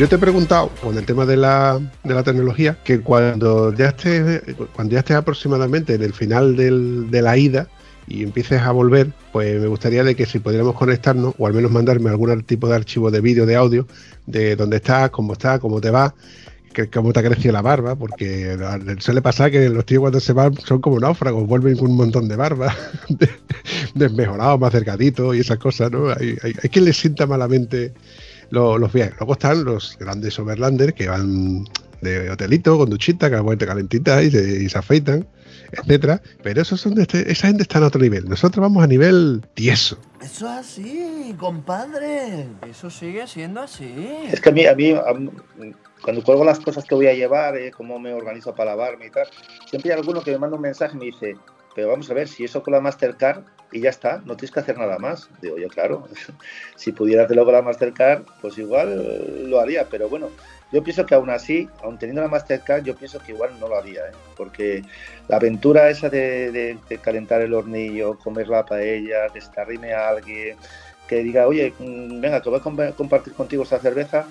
Yo te he preguntado con el tema de la, de la tecnología que cuando ya estés cuando ya estés aproximadamente en el final de la ida y empieces a volver, pues me gustaría de que si pudiéramos conectarnos o al menos mandarme algún tipo de archivo de vídeo, de audio, de dónde estás, cómo estás, cómo te va, que, cómo te ha crecido la barba, porque suele pasar que los tíos cuando se van son como náufragos, vuelven con un montón de barba, [laughs] desmejorados, más cercaditos y esas cosas, ¿no? Hay, hay, hay quien les sienta malamente los, los viajes. Luego están los grandes overlanders que van de hotelito, con duchita, que vuelta calentita y se, y se afeitan, etcétera. Pero esos son de este, esa gente está en otro nivel. Nosotros vamos a nivel tieso. Eso es así, compadre. Eso sigue siendo así. Es que a mí, a mí, cuando cuelgo las cosas que voy a llevar, eh, cómo me organizo para lavarme y tal, siempre hay alguno que me manda un mensaje y me dice, pero vamos a ver, si eso con la Mastercard y ya está, no tienes que hacer nada más. Digo yo, claro, [laughs] si pudiera hacerlo con la Mastercard, pues igual lo haría, pero bueno, yo pienso que aún así, aún teniendo la Mastercard, yo pienso que igual no lo haría, ¿eh? porque la aventura esa de, calentar el hornillo, comer la paella, destarrime a alguien, que diga, oye, mm, venga, que voy a compartir contigo esta cerveza,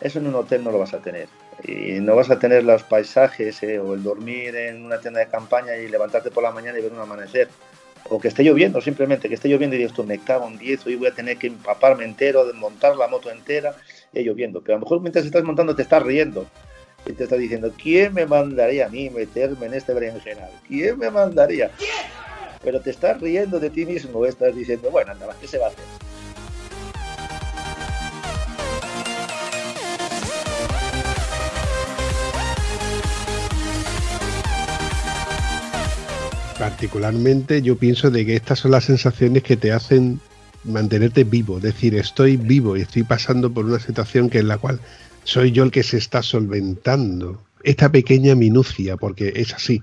eso en un hotel no lo vas a tener y no vas a tener los paisajes eh, o el dormir en una tienda de campaña y levantarte por la mañana y ver un amanecer. O que esté lloviendo, simplemente que esté lloviendo y digas, tú me cago en 10, hoy voy a tener que empaparme entero, desmontar la moto entera y lloviendo. Pero a lo mejor mientras estás montando te estás riendo y te estás diciendo, ¿quién me mandaría a mí meterme en este berenjenal? ¿Quién me mandaría? Pero te estás riendo de ti mismo, estás diciendo, bueno, anda, ¿qué se va a hacer? Particularmente yo pienso de que estas son las sensaciones que te hacen mantenerte vivo, decir, estoy vivo y estoy pasando por una situación que en la cual soy yo el que se está solventando. Esta pequeña minucia, porque es así.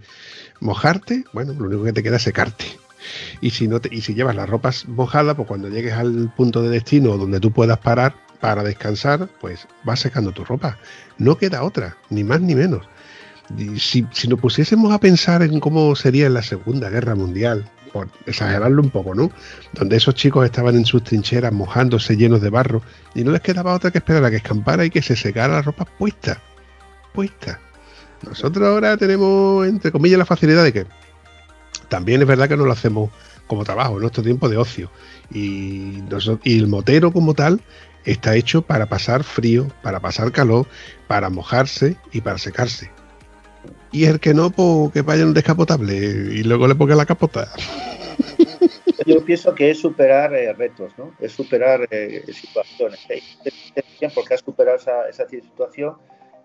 Mojarte, bueno, lo único que te queda es secarte. Y si no te, y si llevas las ropas mojadas, pues cuando llegues al punto de destino donde tú puedas parar para descansar, pues vas secando tu ropa. No queda otra, ni más ni menos si, nos pusiésemos a pensar en cómo sería la Segunda Guerra Mundial, por exagerarlo un poco, ¿no? Donde esos chicos estaban en sus trincheras mojándose llenos de barro y no les quedaba otra que esperar a que escampara y que se secara la ropa puesta. Puesta. Nosotros ahora tenemos, entre comillas, la facilidad de que también es verdad que no lo hacemos como trabajo, en nuestro tiempo de ocio. Y el motero como tal está hecho para pasar frío, para pasar calor, para mojarse y para secarse y el que no, pues que vaya en un descapotable y luego le ponga la capota. [laughs] Yo pienso que es superar eh, retos, ¿no? Es superar eh, situaciones. Porque has superado esa, esa situación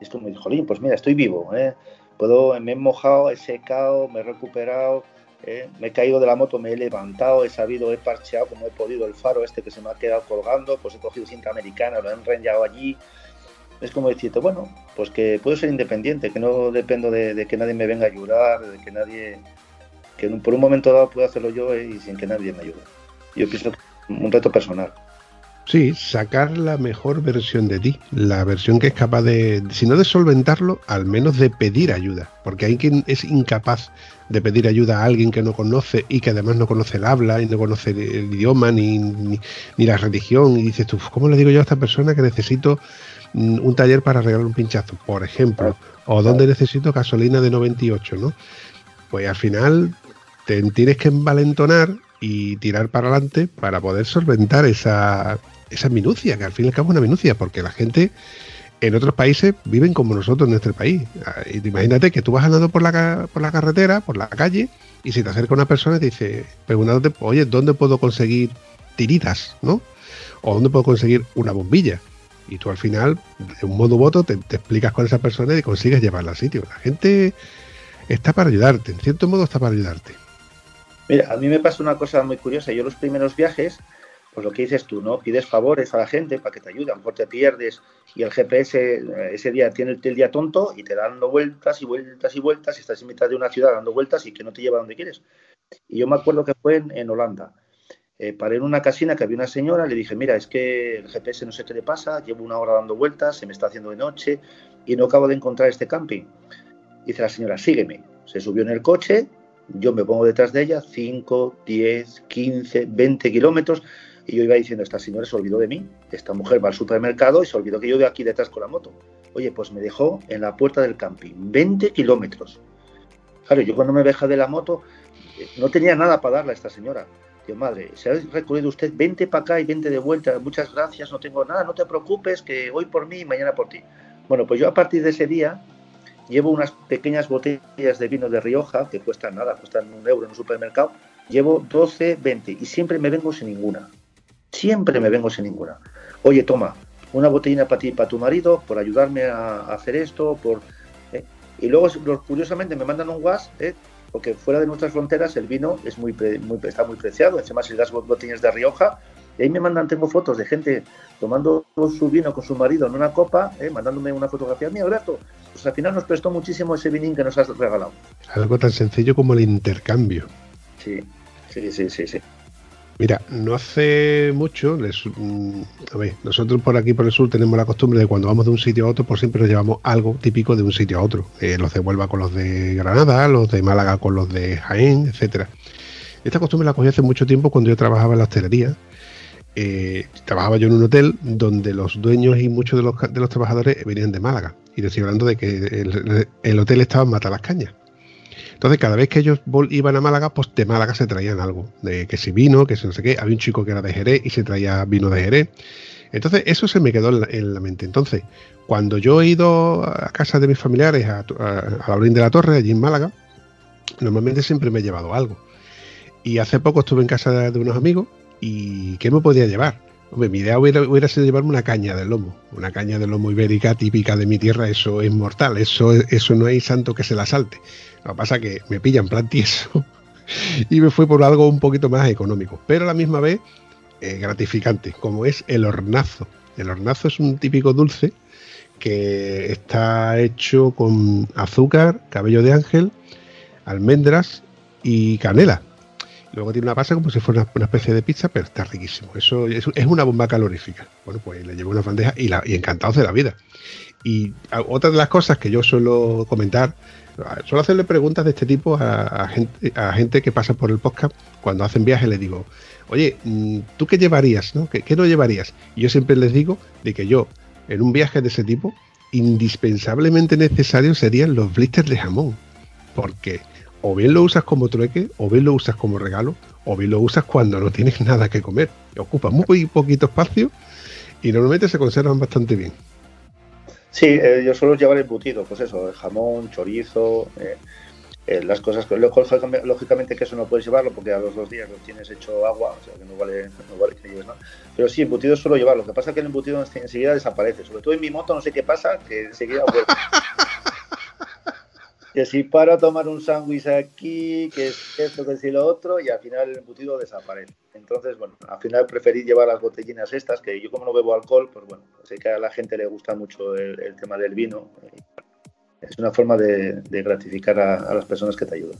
es como, jolín, pues mira, estoy vivo, ¿eh? Puedo, me he mojado, he secado, me he recuperado, ¿eh? me he caído de la moto, me he levantado, he sabido, he parcheado como he podido el faro este que se me ha quedado colgando, pues he cogido cinta americana, lo he enreñado allí, es como decirte, bueno, pues que puedo ser independiente, que no dependo de, que nadie me venga a ayudar, de que nadie, que por un momento dado puedo hacerlo yo y sin que nadie me ayude. Yo pienso que es un reto personal. Sí, sacar la mejor versión de ti, la versión que es capaz de, si no de solventarlo, al menos de pedir ayuda, porque hay quien es incapaz de pedir ayuda a alguien que no conoce y que además no conoce el habla y no conoce el idioma ni, ni, la religión. Y dices tú, ¿cómo le digo yo a esta persona que necesito Mm, un taller para arreglar un pinchazo, por ejemplo, o donde necesito gasolina de 98, ¿no? Pues al final te tienes que envalentonar y tirar para adelante para poder solventar esa, esa minucia, que al fin y al cabo es una minucia, porque la gente en otros países viven como nosotros en nuestro país. Ah, imagínate que tú vas andando por la, por la carretera, por la calle, y si te acerca una persona y te dice, preguntándote, oye, ¿dónde puedo conseguir tiritas? ¿No? ¿O dónde puedo conseguir una bombilla? y tú al final, de un modo voto, te, explicas con esa persona y consigues llevarla al sitio. La gente está para ayudarte, en cierto modo está para ayudarte. Mira, a mí me pasa una cosa muy curiosa. Yo los primeros viajes, pues lo que dices tú, ¿no? Pides favores a la gente para que te ayude, a lo mejor te pierdes y el GPS eh, ese día tiene el día tonto y te da dando vueltas y vueltas y vueltas y estás en mitad de una ciudad dando vueltas y que no te lleva a donde quieres. Y yo me acuerdo que fue en, Holanda. Eh, paré en una casina que había una señora, le dije, mira, es que el GPS no sé qué le pasa, llevo una hora dando vueltas, se me está haciendo de noche y no acabo de encontrar este camping. Dice la señora, sígueme. Se subió en el coche, yo me pongo detrás de ella, 5, 10, 15, 20 kilómetros, y yo iba diciendo, esta señora se olvidó de mí, esta mujer va al supermercado y se olvidó que yo de aquí detrás con la moto. Oye, pues me dejó en la puerta del camping, 20 kilómetros. Claro, yo cuando me deja de la moto, no tenía nada para darle a esta señora. Dios madre, se ha recorrido usted, 20 para acá y 20 de vuelta, muchas gracias, no tengo nada, no te preocupes, que hoy por mí y mañana por ti. Bueno, pues yo a partir de ese día llevo unas pequeñas botellas de vino de Rioja, que cuestan nada, cuestan un euro en un supermercado, llevo 12, 20 y siempre me vengo sin ninguna. Siempre me vengo sin ninguna. Oye, toma, una botellina para ti y para tu marido, por ayudarme a, hacer esto, por... ¿eh? Y luego, curiosamente, me mandan un gas, ¿eh? porque fuera de nuestras fronteras el vino es muy, está muy preciado. Encima, si das botellas de Rioja, y ahí me mandan, tengo fotos de gente tomando su vino con su marido en una copa, ¿eh? mandándome una fotografía mía, Alberto. Pues al final nos prestó muchísimo ese vinín que nos has regalado. Algo tan sencillo como el intercambio. Sí, sí, sí, sí, sí. Mira, no hace mucho, mm, a ver, nosotros por aquí por el sur tenemos la costumbre de cuando vamos de un sitio a otro, por siempre nos llevamos algo típico de un sitio a otro. Eh, los de Huelva con los de Granada, los de Málaga con los de Jaén, etcétera. Esta costumbre la cogí hace mucho tiempo cuando yo trabajaba en la hostelería. Eh, trabajaba yo en un hotel donde los dueños y muchos de los, de los trabajadores venían de Málaga. Y estoy hablando de que el, el hotel estaba en Mata las Cañas. Entonces, cada vez que ellos iban a Málaga, pues de Málaga se traían algo. De que si vino, que si no sé qué. Había un chico que era de Jerez y se traía vino de Jerez. Entonces, eso se me quedó en la, mente. Entonces, cuando yo he ido a casa de mis familiares, a, la orilla de la Torre, allí en Málaga, normalmente siempre me he llevado algo. Y hace poco estuve en casa de, unos amigos y ¿qué me podía llevar? Hombre, mi idea hubiera, sido llevarme una caña del lomo, una caña del lomo ibérica típica de mi tierra, eso es mortal, eso, eso no hay santo que se la salte. Lo que pasa es que me pillan plan tieso [laughs] y me fui por algo un poquito más económico, pero a la misma vez eh, gratificante, como es el hornazo. El hornazo es un típico dulce que está hecho con azúcar, cabello de ángel, almendras y canela. Luego tiene una base como si fuera una, especie de pizza, pero está riquísimo. Eso es, una bomba calorífica. Bueno, pues le llevo una bandeja y, encantados de la vida. Y otra de las cosas que yo suelo comentar Suelo hacerle preguntas de este tipo a, gente, a gente que pasa por el podcast cuando hacen viajes. Le digo, oye, mm, ¿tú qué llevarías? No? ¿Qué, no llevarías? Y yo siempre les digo de que yo, en un viaje de ese tipo, indispensablemente necesario serían los blisters de jamón. Porque o bien lo usas como trueque, o bien lo usas como regalo, o bien lo usas cuando no tienes [laughs] nada que comer. Ocupa muy poquito espacio y normalmente se conservan bastante bien. Sí, eh, yo suelo llevar embutido, pues eso, jamón, chorizo, eh, eh, las cosas que lógicamente que eso no puedes llevarlo porque a los dos días lo tienes hecho agua, o sea que no vale, no vale que lleves nada. Pero sí, embutido suelo llevarlo. Lo que pasa es que el embutido enseguida desaparece. Sobre todo en mi moto no sé qué pasa, que enseguida vuelve. [laughs] que si paro a tomar un sándwich aquí, que es esto, que es lo otro, y al final el embutido desaparece. Entonces, bueno, al final preferí llevar las botellinas estas, que yo como no bebo alcohol, pues bueno, sé que a la gente le gusta mucho el, tema del vino. Es una forma de, gratificar a, las personas que te ayudan.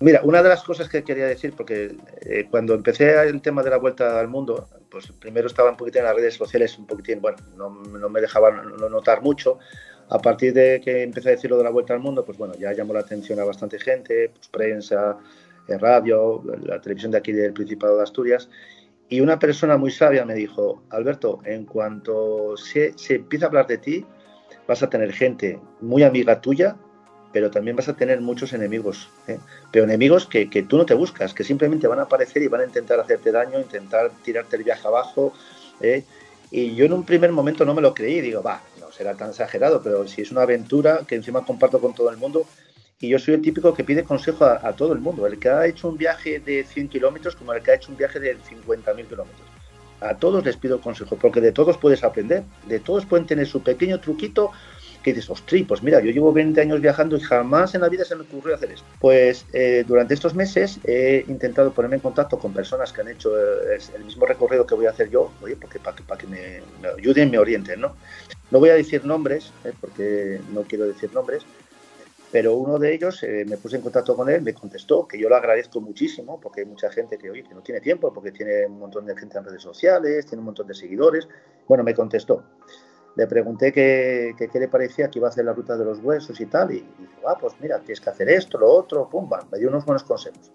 Mira, una de las cosas que quería decir, porque eh, cuando empecé el tema de la vuelta al mundo, pues primero estaba un poquito en las redes sociales, un poquitín, bueno, no, no me dejaban notar mucho, a partir de que empecé a decir lo de la vuelta al mundo, pues bueno, ya llamó la atención a bastante gente, pues prensa, eh, radio, la televisión de aquí del Principado de Asturias. Y una persona muy sabia me dijo, Alberto, en cuanto se, se empieza a hablar de ti, vas a tener gente muy amiga tuya, pero también vas a tener muchos enemigos. ¿eh? Pero enemigos que, que, tú no te buscas, que simplemente van a aparecer y van a intentar hacerte daño, intentar tirarte el viaje abajo. ¿eh? Y yo en un primer momento no me lo creí, digo, va, será tan exagerado, pero si es una aventura que encima comparto con todo el mundo, y yo soy el típico que pide consejo a, todo el mundo, el que ha hecho un viaje de 100 kilómetros como el que ha hecho un viaje de 50.000 kilómetros. A todos les pido consejo, porque de todos puedes aprender, de todos pueden tener su pequeño truquito que dices, ostras, pues mira, yo llevo 20 años viajando y jamás en la vida se me ocurrió hacer esto. Pues eh, durante estos meses he intentado ponerme en contacto con personas que han hecho eh, el mismo recorrido que voy a hacer yo, oye, porque para que, para que me, me ayuden, me orienten, ¿no? No voy a decir nombres, eh, porque no quiero decir nombres, pero uno de ellos eh, me puse en contacto con él, me contestó, que yo lo agradezco muchísimo, porque hay mucha gente que, oye, que no tiene tiempo, porque tiene un montón de gente en redes sociales, tiene un montón de seguidores. Bueno, me contestó. Le pregunté qué, qué, le parecía que iba a hacer la ruta de los huesos y tal, y, y dijo, ah, pues mira, tienes que hacer esto, lo otro, pum, bam, me dio unos buenos consejos.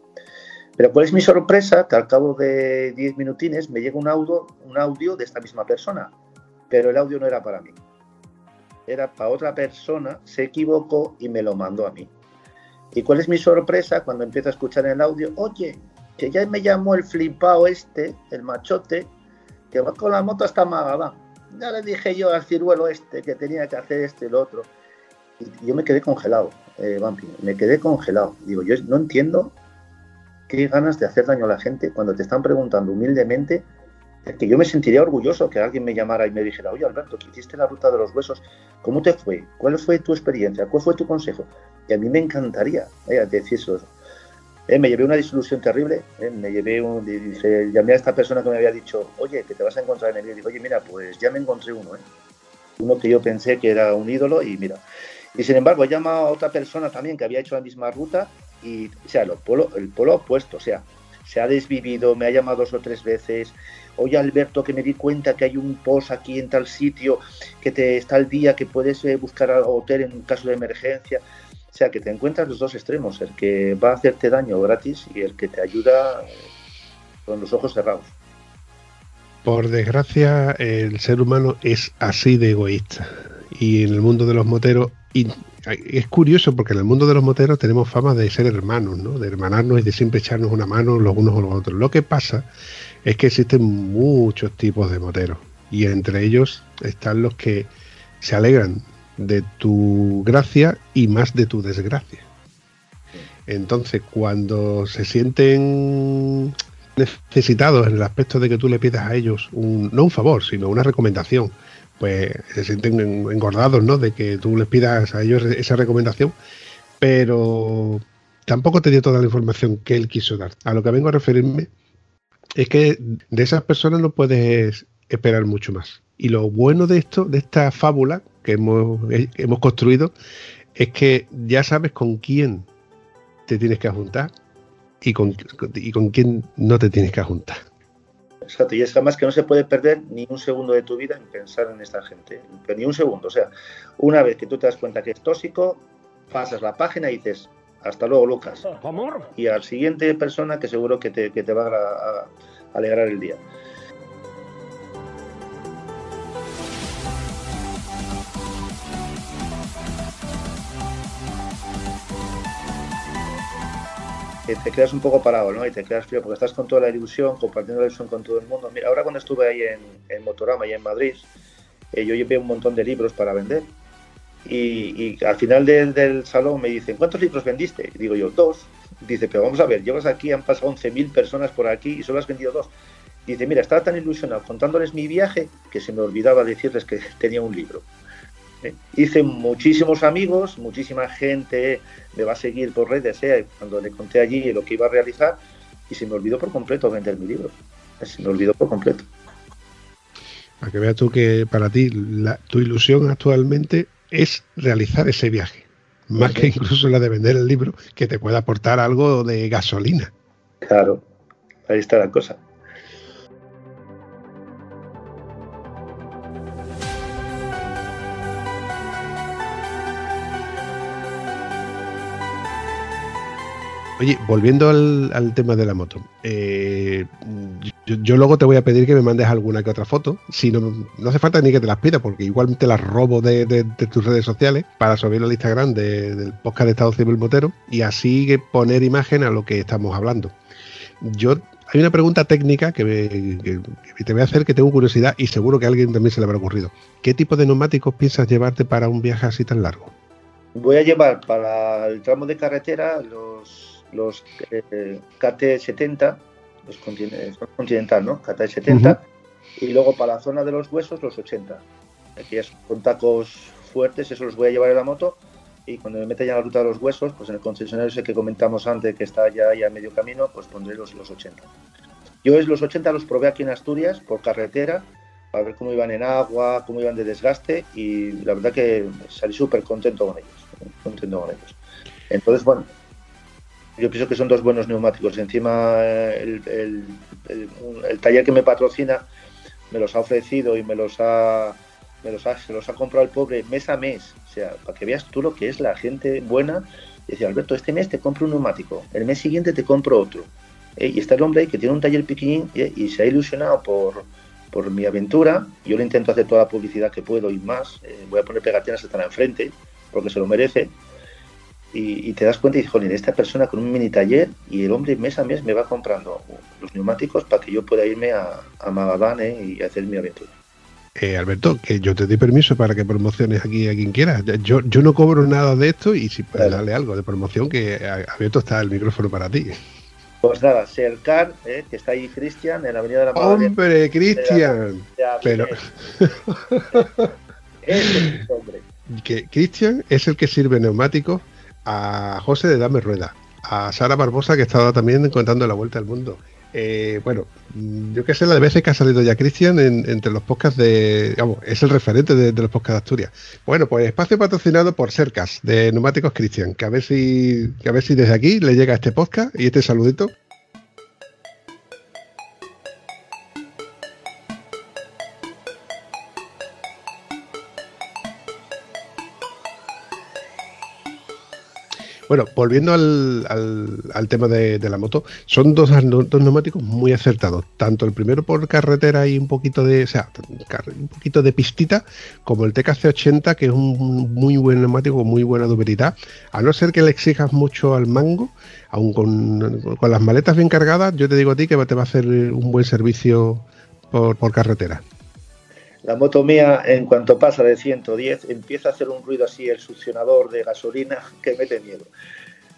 Pero cuál es mi sorpresa, que al cabo de 10 minutines me llega un audio, un audio de esta misma persona, pero el audio no era para mí era para otra persona, se equivocó y me lo mandó a mí. ¿Y cuál es mi sorpresa cuando empiezo a escuchar el audio? Oye, que ya me llamó el flipao este, el machote, que va con la moto hasta Magadán. Ya le dije yo al ciruelo este que tenía que hacer este y lo otro. Y yo me quedé congelado, eh, me quedé congelado. Digo, yo no entiendo qué ganas de hacer daño a la gente cuando te están preguntando humildemente que yo me sentiría orgulloso que alguien me llamara y me dijera, oye Alberto, que hiciste la ruta de los huesos, ¿cómo te fue? ¿Cuál fue tu experiencia? ¿Cuál fue tu consejo? Y a mí me encantaría eh, decir eso. Eh, me llevé una disolución terrible, eh, me llevé un, dije, llamé a esta persona que me había dicho, oye, que te vas a encontrar en el día. Y oye, mira, pues ya me encontré uno, uno que yo pensé que era un ídolo y mira. Y sin embargo, he llamado a otra persona también que había hecho la misma ruta y, sea, el polo, el polo opuesto, o sea, se ha desvivido, me ha llamado dos o tres veces, oye Alberto, que me di cuenta que hay un post aquí en tal sitio, que te está al día, que puedes eh, buscar hotel en caso de emergencia. O sea, que te encuentras los dos extremos, el que va a hacerte daño gratis y el que te ayuda eh, con los ojos cerrados. Por desgracia, el ser humano es así de egoísta. Y en el mundo de los moteros, es curioso porque en el mundo de los moteros tenemos fama de ser hermanos, ¿no? De hermanarnos y de siempre echarnos una mano los unos o los otros. Lo que pasa es que existen muchos tipos de moteros y entre ellos están los que se alegran de tu gracia y más de tu desgracia. Entonces, cuando se sienten necesitados en el aspecto de que tú le pidas a ellos un, no un favor, sino una recomendación, pues se sienten engordados, ¿no? De que tú les pidas a ellos esa recomendación, pero tampoco te dio toda la información que él quiso dar. A lo que vengo a referirme es que de esas personas no puedes esperar mucho más. Y lo bueno de esto, de esta fábula que hemos, hemos construido, es que ya sabes con quién te tienes que juntar y con, y con quién no te tienes que juntar. Exacto, y es además que no se puede perder ni un segundo de tu vida en pensar en esta gente, ni un segundo. O sea, una vez que tú te das cuenta que es tóxico, pasas la página y dices, hasta luego, Lucas. Amor. Y al siguiente persona que seguro que te, que te va a, a alegrar el día. te quedas un poco parado, ¿no? Y te quedas frío porque estás con toda la ilusión, compartiendo la ilusión con todo el mundo. Mira, ahora cuando estuve ahí en, en Motorama y en Madrid, eh, yo llevé un montón de libros para vender y, al final del, del, salón me dicen, ¿cuántos libros vendiste? Digo yo, dos. Dice, pero vamos a ver, llevas aquí, han pasado 11.000 personas por aquí y solo has vendido dos. Dice, mira, estaba tan ilusionado contándoles mi viaje que se me olvidaba decirles que [laughs] tenía un libro. ¿Eh? Hice muchísimos amigos, muchísima gente me va a seguir por redes, cuando le conté allí lo que iba a realizar, y se me olvidó por completo vender mi libro. Se me olvidó por completo. Para que veas tú que para ti tu ilusión actualmente es realizar ese viaje, más que incluso la de vender el libro, que te pueda aportar algo de gasolina. Claro, ahí está la cosa. Oye, volviendo al, al, tema de la moto, eh, yo, luego te voy a pedir que me mandes alguna que otra foto. Si no, no hace falta ni que te las pida, porque igual te las robo de, tus redes sociales para subirlo al Instagram de, del podcast de Estado Civil Motero y así poner imagen a lo que estamos hablando. Yo hay una pregunta técnica que, te voy a hacer que tengo curiosidad y seguro que a alguien también se le habrá ocurrido. ¿Qué tipo de neumáticos piensas llevarte para un viaje así tan largo? Voy a llevar para el tramo de carretera los los eh, KT70, los continental, continental ¿no? KT70, uh -huh. y luego para la zona de los huesos los 80. Aquí es con tacos fuertes, eso los voy a llevar en la moto y cuando me meta ya en la ruta de los huesos, pues en el concesionario ese que comentamos antes, que está ya, ya a medio camino, pues pondré los, los 80. Yo es los 80 los probé aquí en Asturias por carretera para ver cómo iban en agua, cómo iban de desgaste y la verdad que salí súper contento con ellos, contento con ellos. Entonces, bueno, yo pienso que son dos buenos neumáticos. Encima el, el, el, taller que me patrocina me los ha ofrecido y me los ha, me los ha, se los ha comprado el pobre mes a mes. O sea, para que veas tú lo que es la gente buena. Decía, Alberto, este mes te compro un neumático, el mes siguiente te compro otro. Eh, y está el hombre que tiene un taller pequeñín eh, y se ha ilusionado por, por mi aventura. Yo le intento hacer toda la publicidad que puedo y más. Eh, voy a poner pegatinas hasta la enfrente, porque se lo merece. Y, te das cuenta y dices, joder, esta persona con un mini taller y el hombre mes a mes me va comprando los neumáticos para que yo pueda irme a, a y hacer mi aventura. Eh, Alberto, que yo te doy permiso para que promociones aquí a quien quiera. Yo, yo no cobro nada de esto y si puedes darle algo de promoción, que abierto está el micrófono para ti. Pues nada, Sercar, eh, que está ahí Cristian, en la Avenida de la ¡Hombre, Cristian! Pero... [laughs] hombre. Que Cristian es el que sirve neumáticos a José de Dame Rueda, a Sara Barbosa, que estaba también contando la vuelta al mundo. Eh, bueno, yo que sé la de veces que ha salido ya Cristian entre los podcasts de. Es el referente de, los podcasts de Asturias. Bueno, pues espacio patrocinado por Cercas, de Neumáticos Cristian, que a ver si, que a ver si desde aquí le llega este podcast y este saludito. Bueno, volviendo al, tema de, la moto, son dos, dos, neumáticos muy acertados. Tanto el primero por carretera y un poquito de, o sea, un poquito de pistita, como el TKC80, que es un muy buen neumático, muy buena durabilidad. A no ser que le exijas mucho al mango, aun con, las maletas bien cargadas, yo te digo a ti que te va a hacer un buen servicio por carretera. La moto mía, en cuanto pasa de 110, empieza a hacer un ruido así el succionador de gasolina [laughs] que mete miedo.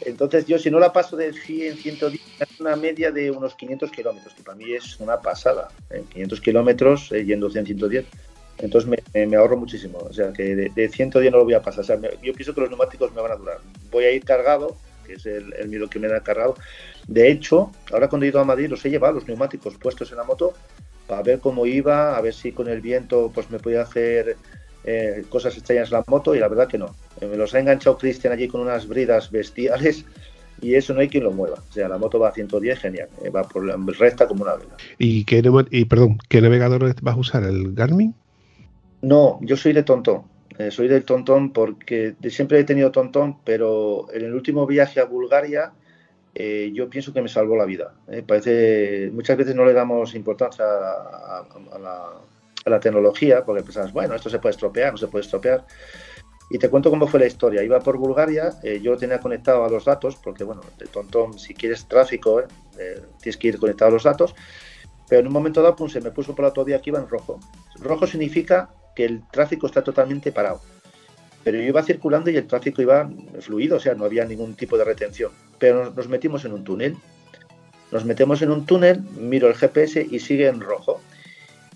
Entonces yo si no la paso de 100, 110, es una media de unos 500 kilómetros, que para mí es una pasada. En ¿eh? 500 kilómetros eh, yendo 100, 110. Entonces me, ahorro muchísimo. O sea que de, 110 no lo voy a pasar. O sea, yo pienso que los neumáticos me van a durar. Voy a ir cargado, que es el, el miedo que me da cargado. De hecho, ahora cuando he ido a Madrid los he llevado los neumáticos puestos en la moto para ver cómo iba, a ver si con el viento pues me podía hacer eh, cosas extrañas la moto y la verdad que no. Eh, me los ha enganchado Cristian allí con unas bridas bestiales y eso no hay quien lo mueva. O sea, la moto va a 110, genial, eh, va por la recta como una vela. ¿Y qué, y, perdón, qué navegador vas a usar? ¿El Garmin? No, yo soy de Tontón. soy del Tontón porque siempre he tenido Tontón, pero en el último viaje a Bulgaria eh, yo pienso que me salvó la vida. ¿eh? Parece, muchas veces no le damos importancia a, la, tecnología porque pensamos, bueno, esto se puede estropear, no se puede estropear. Y te cuento cómo fue la historia. Iba por Bulgaria, eh, yo lo tenía conectado a los datos, porque bueno, de tontón, si quieres tráfico, tienes que ir conectado a los datos. Pero en un momento dado se me puso por la autovía que iba en rojo. Rojo significa que el tráfico está totalmente parado pero yo iba circulando y el tráfico iba fluido, o sea, no había ningún tipo de retención. Pero nos metimos en un túnel. Nos metemos en un túnel, miro el GPS y sigue en rojo.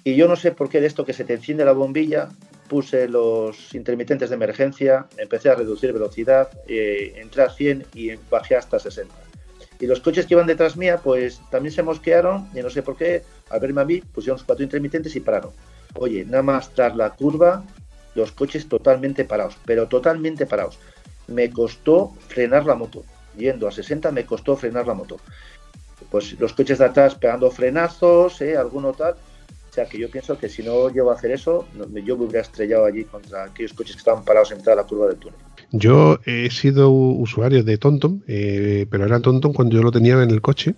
Y yo no sé por qué de esto que se te enciende la bombilla, puse los intermitentes de emergencia, empecé a reducir velocidad, eh, entré a 100 y bajé hasta 60. Y los coches que iban detrás mía, pues también se mosquearon y no sé por qué, al verme a mí, pusieron los cuatro intermitentes y pararon. Oye, nada más tras la curva, los coches totalmente parados, pero totalmente parados. Me costó frenar la moto. Yendo a 60 me costó frenar la moto. Pues los coches de atrás pegando frenazos, ¿eh? alguno tal. O sea que yo pienso que si no llego a hacer eso, yo me hubiera estrellado allí contra aquellos coches que estaban parados en mitad la curva del túnel. Yo he sido usuario de TomTom, eh, pero era TomTom cuando yo lo tenía en el coche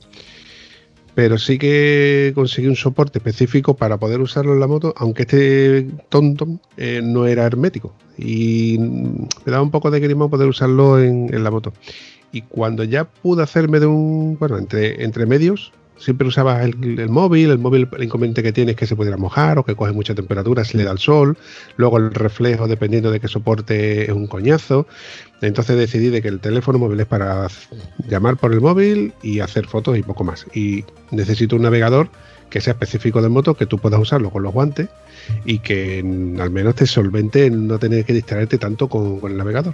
pero sí que conseguí un soporte específico para poder usarlo en la moto, aunque este TomTom eh, no era hermético y me daba un poco de grima poder usarlo en, la moto. Y cuando ya pude hacerme de un, bueno, entre, entre medios, siempre usabas el, móvil, el móvil el inconveniente que tiene es que se pudiera mojar o que coge mucha temperatura si le da el sol, luego el reflejo dependiendo de qué soporte es un coñazo, entonces decidí de que el teléfono móvil es para llamar por el móvil y hacer fotos y poco más, y necesito un navegador que sea específico de moto, que tú puedas usarlo con los guantes y que al menos te solvente no tener que distraerte tanto con, el navegador.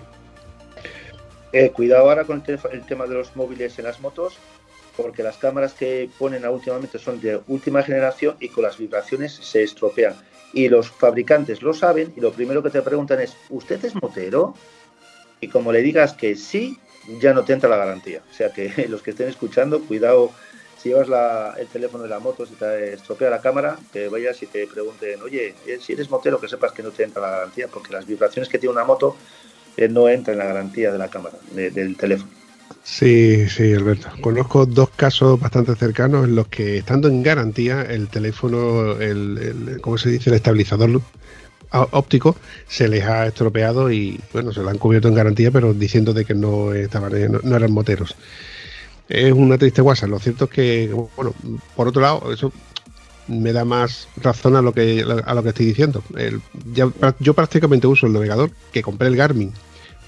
Eh, cuidado ahora con el, tema de los móviles en las motos, porque las cámaras que ponen últimamente son de última generación y con las vibraciones se estropean. Y los fabricantes lo saben y lo primero que te preguntan es, ¿usted es motero? Y como le digas que sí, ya no te entra la garantía. O sea que [laughs] los que estén escuchando, cuidado si llevas el teléfono de la moto, si te estropea la cámara, que vayas y te pregunten, oye, eh, si eres motero, que sepas que no te entra la garantía, porque las vibraciones que tiene una moto eh, no entran en la garantía de la cámara, del teléfono. Sí, sí, Alberto. Conozco dos casos bastante cercanos en los que, estando en garantía, el teléfono, el, ¿cómo se dice? El estabilizador óptico se les ha estropeado y, bueno, se lo han cubierto en garantía, pero diciendo de que no, estaban, no eran moteros es una triste guasa. Lo cierto es que, bueno, por otro lado, eso me da más razón a lo que, a lo que estoy diciendo. yo prácticamente uso el navegador que compré el Garmin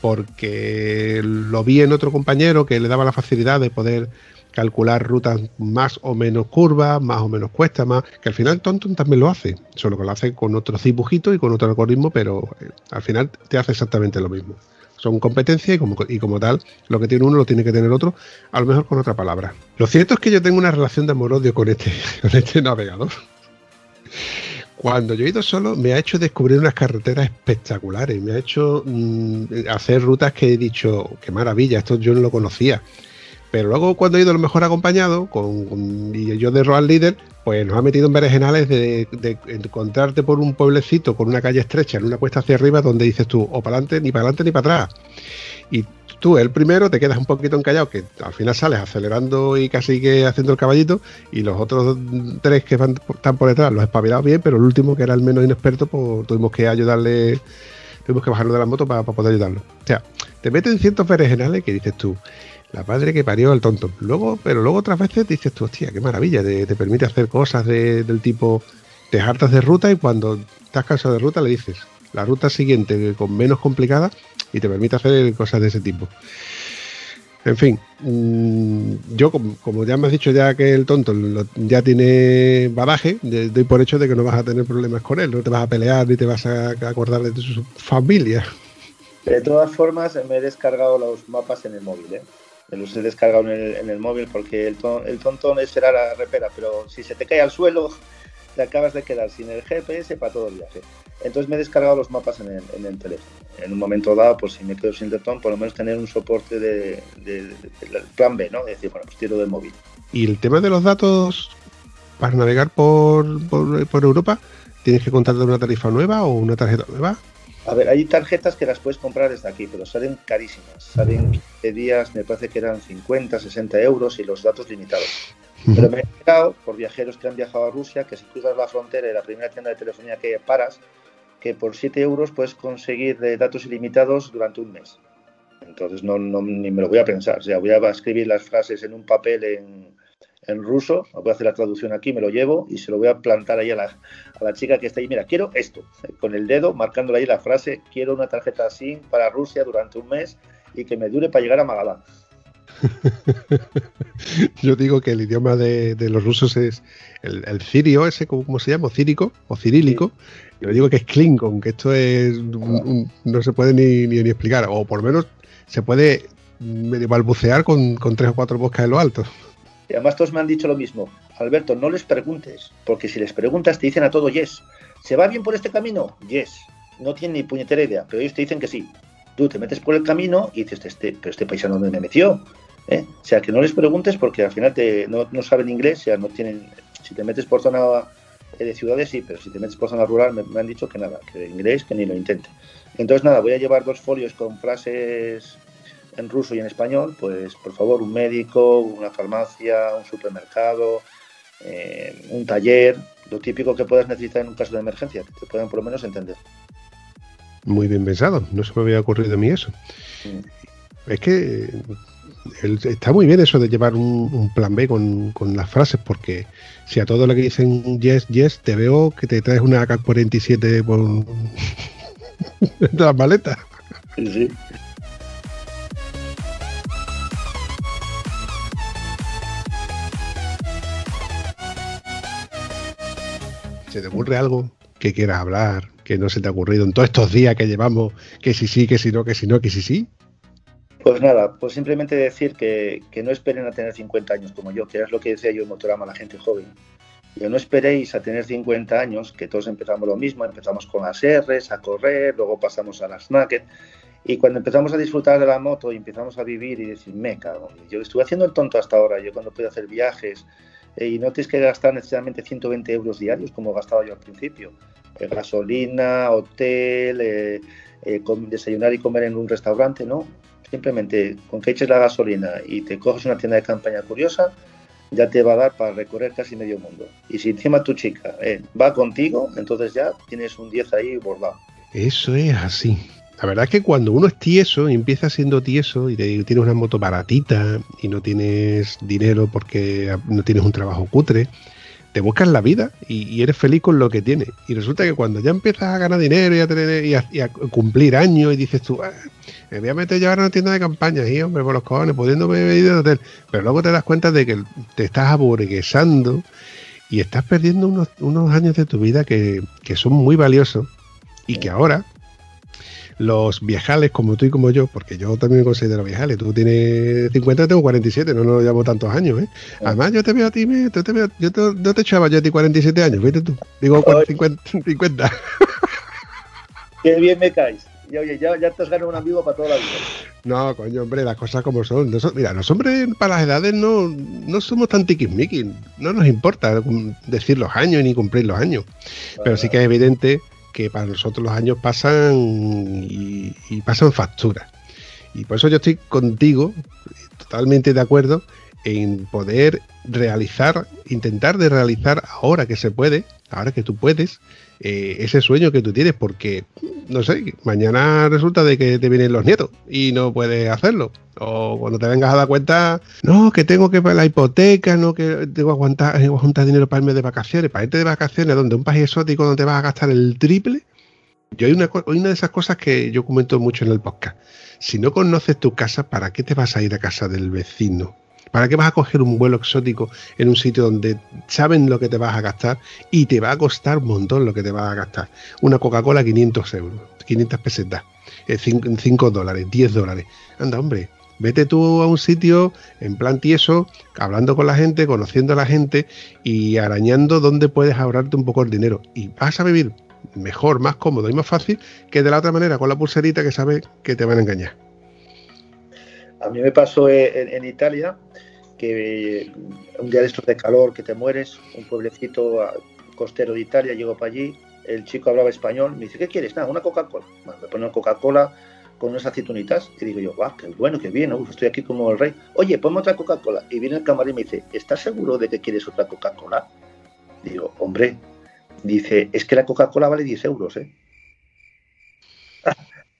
porque lo vi en otro compañero que le daba la facilidad de poder calcular rutas más o menos curvas, más o menos cuestas, más que al final Tonton también lo hace, solo que lo hace con otro dibujitos y con otro algoritmo, pero eh, al final te hace exactamente lo mismo son competencias y como, tal, lo que tiene uno lo tiene que tener otro, a lo mejor con otra palabra. Lo cierto es que yo tengo una relación de amor-odio con este, [laughs] con este navegador. Cuando yo he ido solo, me ha hecho descubrir unas carreteras espectaculares, me ha hecho mm, hacer rutas que he dicho, qué maravilla, esto yo no lo conocía. Pero luego cuando he ido a lo mejor acompañado, con, y yo de Royal Leader, pues nos ha metido en berenjenales de, de, encontrarte por un pueblecito con una calle estrecha en una cuesta hacia arriba donde dices tú, o para adelante, ni para adelante ni para atrás. Y tú, el primero, te quedas un poquito encallado, que al final sales acelerando y casi que haciendo el caballito, y los otros tres que van, están por detrás los espabilados bien, pero el último, que era el menos inexperto, pues tuvimos que ayudarle, tuvimos que bajarlo de la moto para, poder ayudarlo. O sea, te meten ciertos berenjenales que dices tú, la padre que parió al tonto. Luego, pero luego otras veces dices tú, hostia, qué maravilla, te, permite hacer cosas del tipo, te hartas de ruta y cuando estás cansado de ruta le dices la ruta siguiente con menos complicada y te permite hacer cosas de ese tipo. En fin, mm, yo como, ya me has dicho ya que el tonto ya tiene badaje, doy por hecho de que no vas a tener problemas con él, no te vas a pelear ni te vas a acordar de su familia. De todas formas, me he descargado los mapas en el móvil, ¿eh? me los he descargado en el, móvil porque el, el tontón será la repera, pero si se te cae al suelo, te acabas de quedar sin el GPS para todo el viaje. Entonces me he descargado los mapas en el, teléfono. En un momento dado, pues si me quedo sin tontón, por lo menos tener un soporte de, plan B, ¿no? Es decir, bueno, pues tiro del móvil. ¿Y el tema de los datos para navegar por, por, por Europa? ¿Tienes que contar de una tarifa nueva o una tarjeta nueva? A ver, hay tarjetas que las puedes comprar desde aquí, pero salen carísimas. Salen 15 días, me parece que eran 50, 60 euros y los datos limitados. Pero me he enterado por viajeros que han viajado a Rusia que si cruzas la frontera y la primera tienda de telefonía que paras, que por 7 euros puedes conseguir datos ilimitados durante un mes. Entonces no, no, ni me lo voy a pensar. O sea, voy a escribir las frases en un papel en, en ruso, voy a hacer la traducción aquí, me lo llevo y se lo voy a plantar ahí a la, chica que está ahí. Mira, quiero esto, con el dedo, marcándole ahí la frase, quiero una tarjeta así para Rusia durante un mes y que me dure para llegar a Magadán. [laughs] Yo digo que el idioma de, los rusos es el, el, cirio, ese, ¿cómo se llama? Círico o cirílico. Yo digo que es Klingon, que esto es no se puede ni, ni, explicar, o por lo menos se puede medio balbucear con, con tres o cuatro bosques en lo alto. Y además todos me han dicho lo mismo. Alberto, no les preguntes, porque si les preguntas te dicen a todo yes. ¿Se va bien por este camino? Yes. No tienen ni puñetera idea, pero ellos te dicen que sí. Tú te metes por el camino y dices, este, pero este paisano dónde me metió. ¿Eh? O sea, que no les preguntes porque al final te, no, saben inglés, o sea, no tienen... Si te metes por zona de ciudades, sí, pero si te metes por zona rural me, me han dicho que nada, que inglés que ni lo intente. Entonces nada, voy a llevar dos folios con frases en ruso y en español, pues por favor un médico, una farmacia, un supermercado, eh, un taller, lo típico que puedas necesitar en un caso de emergencia, que te puedan por lo menos entender. Muy bien pensado, no se me había ocurrido a mí eso. Mm. es que está muy bien eso de llevar un, plan B con, las frases, porque si a todo lo que dicen yes, yes, te veo que te traes una AK-47 por [laughs] las maletas. Sí. ¿Se te ocurre algo que quieras hablar, que no se te ha ocurrido en todos estos días que llevamos, que si sí, que si no, que si no, que si sí? Pues nada, pues simplemente decir que, no esperen a tener 50 años como yo, que es lo que decía yo en Motorama a la gente joven. Yo no esperéis a tener 50 años, que todos empezamos lo mismo, empezamos con las R's, a correr, luego pasamos a las Naked, y cuando empezamos a disfrutar de la moto y empezamos a vivir y decir, me cago, yo estuve haciendo el tonto hasta ahora, yo cuando puedo hacer viajes, eh, y no tienes que gastar necesariamente 120 euros diarios como gastaba yo al principio. Eh, gasolina, hotel, eh, desayunar y comer en un restaurante, ¿no? Simplemente con que eches la gasolina y te coges una tienda de campaña curiosa, ya te va a dar para recorrer casi medio mundo. Y si encima tu chica eh, va contigo, entonces ya tienes un 10 ahí bordado. Eso es así. La verdad es que cuando uno es tieso y empieza siendo tieso y tienes una moto baratita y no tienes dinero porque no tienes un trabajo cutre, te buscas la vida y, eres feliz con lo que tienes. Y resulta que cuando ya empiezas a ganar dinero y a, tener, y a, cumplir años y dices tú, ah, me voy a meter ya a una tienda de campaña, y hombre, por los cojones, pudiéndome ir de hotel. Pero luego te das cuenta de que te estás aburguesando y estás perdiendo unos, años de tu vida que, que son muy valiosos y que ahora los viejales como tú y como yo, porque yo también me considero viejales, tú tienes 50, tengo 47, no nos llevamos tantos años, ¿eh? Además yo te veo a ti, me, te veo, yo te, no te echaba yo a ti 47 años, viste tú, digo 50. 50. [laughs] Qué bien me caes. Y oye, ya, ya te has ganado un amigo para toda la vida. No, coño, hombre, las cosas como son. mira, los hombres para las edades no, no somos tan tiquismiquis. No nos importa decir los años ni cumplir los años. Pero sí que es evidente que para nosotros los años pasan y, pasan factura. Y por eso yo estoy contigo, totalmente de acuerdo, en poder realizar, intentar de realizar ahora que se puede, ahora que tú puedes, eh, ese sueño que tú tienes, porque, no sé, mañana resulta de que te vienen los nietos y no puedes hacerlo. O cuando te vengas a dar cuenta, no, que tengo que pagar la hipoteca, no, que tengo que aguantar, juntar dinero para irme de vacaciones, para irte de vacaciones, donde un país exótico donde vas a gastar el triple. Yo hay una, una de esas cosas que yo comento mucho en el podcast. Si no conoces tu casa, ¿para qué te vas a ir a casa del vecino? ¿Para qué vas a coger un vuelo exótico en un sitio donde saben lo que te vas a gastar y te va a costar un montón lo que te vas a gastar? Una Coca-Cola 500 euros, 500 pesetas, 5 eh, dólares, 10 dólares. Anda, hombre, vete tú a un sitio en plan tieso, hablando con la gente, conociendo a la gente y arañando dónde puedes ahorrarte un poco el dinero. Y vas a vivir mejor, más cómodo y más fácil que de la otra manera con la pulserita que sabes que te van a engañar. A mí me pasó en, Italia que un día de estos de calor que te mueres, un pueblecito costero de Italia, llego para allí, el chico hablaba español, me dice, ¿qué quieres? Nada, una Coca-Cola. me pone una Coca-Cola con unas aceitunitas y digo yo, guau, qué bueno, qué bien, estoy aquí como el rey. Oye, ponme otra Coca-Cola. Y viene el camarín y me dice, ¿estás seguro de que quieres otra Coca-Cola? Digo, hombre, dice, es que la Coca-Cola vale 10 euros, ¿eh?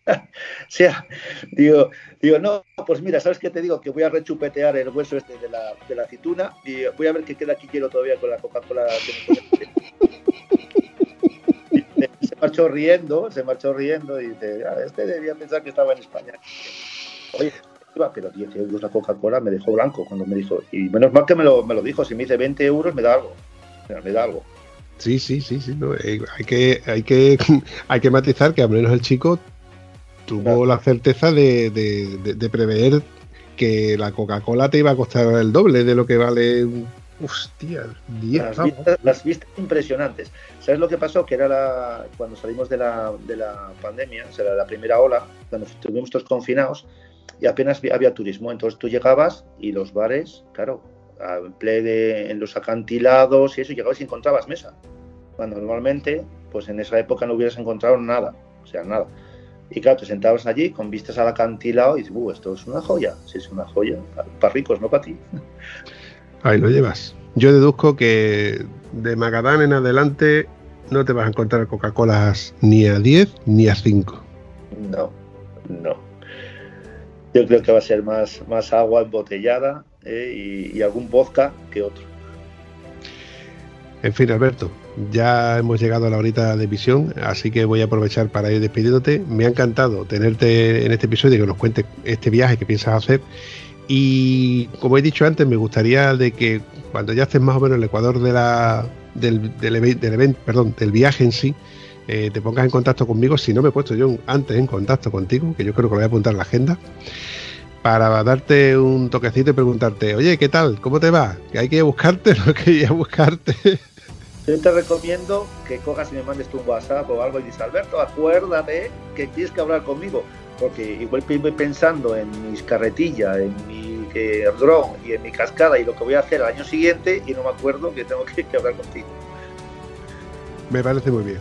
[laughs] o sea, digo, digo, no, pues mira, ¿sabes qué te digo? Que voy a rechupetear el hueso este de la, de la aceituna y voy a ver qué queda aquí quiero todavía con la Coca-Cola. se marchó riendo, se marchó riendo y dice, ah, este debía pensar que estaba en España. Oye, pero 10 euros la Coca-Cola me dejó blanco cuando me dijo, y menos mal que me lo, me lo dijo, si me dice 20 euros me da algo, me da algo. Sí, sí, sí, sí. Eh, hay, que, hay, que, [laughs] hay que matizar que al menos el chico tuvo la certeza de, prever que la Coca-Cola te iba a costar el doble de lo que vale Hostia, 10 las, vistas, impresionantes. ¿Sabes lo que pasó? Que era la, cuando salimos de la, de la pandemia, o sea, la primera ola, cuando estuvimos todos confinados y apenas había turismo. Entonces tú llegabas y los bares, claro, en, play en los acantilados y eso, llegabas y encontrabas mesa. Cuando normalmente, pues en esa época no hubieras encontrado nada, o sea, nada. Y claro, te sentabas allí con vistas al acantilado y dices, uh, esto es una joya. Si es una joya, para ricos, no para ti. Ahí lo llevas. Yo deduzco que de Magadán en adelante no te vas a encontrar Coca-Colas ni a 10 ni a 5. No, no. Yo creo que va a ser más, más agua embotellada ¿eh? y, y algún vodka que otro. En fin, Alberto, ya hemos llegado a la horita de visión, así que voy a aprovechar para ir despidiéndote. Me ha encantado tenerte en este episodio y que nos cuentes este viaje que piensas hacer. Y como he dicho antes, me gustaría de que cuando ya estés más o menos en el ecuador de la, del, del, del perdón, del viaje en sí, eh, te pongas en contacto conmigo. Si no me he puesto yo antes en contacto contigo, que yo creo que lo voy a apuntar en la agenda, para darte un toquecito y preguntarte, oye, ¿qué tal? ¿Cómo te va? ¿Que hay que buscarte? [laughs] ¿No hay que ir a buscarte? Yo te recomiendo que cojas y me mandes tu WhatsApp o algo y dices, Alberto, acuérdate que tienes que hablar conmigo, porque igual voy pensando en mis carretillas, en mi eh, dron y en mi cascada y lo que voy a hacer el año siguiente y no me acuerdo que tengo que, que hablar contigo. Me parece muy bien.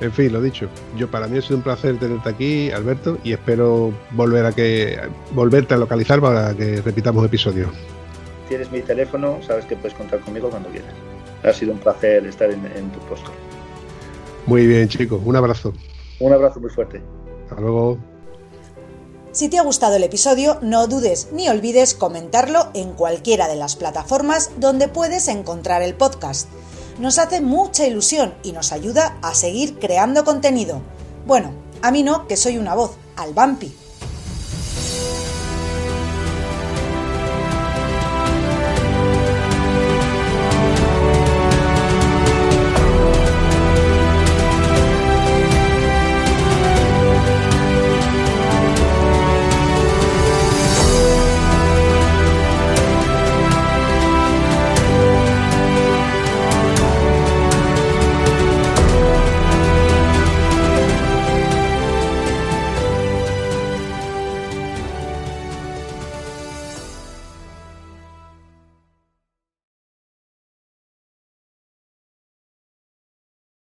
En fin, lo dicho, yo para mí ha sido un placer tenerte aquí, Alberto, y espero volver a que volverte a localizar para que repitamos episodios. Tienes mi teléfono, sabes que puedes contar conmigo cuando quieras. Ha sido un placer estar en, en tu puesto. Muy bien, chicos, un abrazo. Un abrazo muy fuerte. Hasta luego. Si te ha gustado el episodio, no dudes ni olvides comentarlo en cualquiera de las plataformas donde puedes encontrar el podcast. Nos hace mucha ilusión y nos ayuda a seguir creando contenido. Bueno, a mí no, que soy una voz, al Vampi,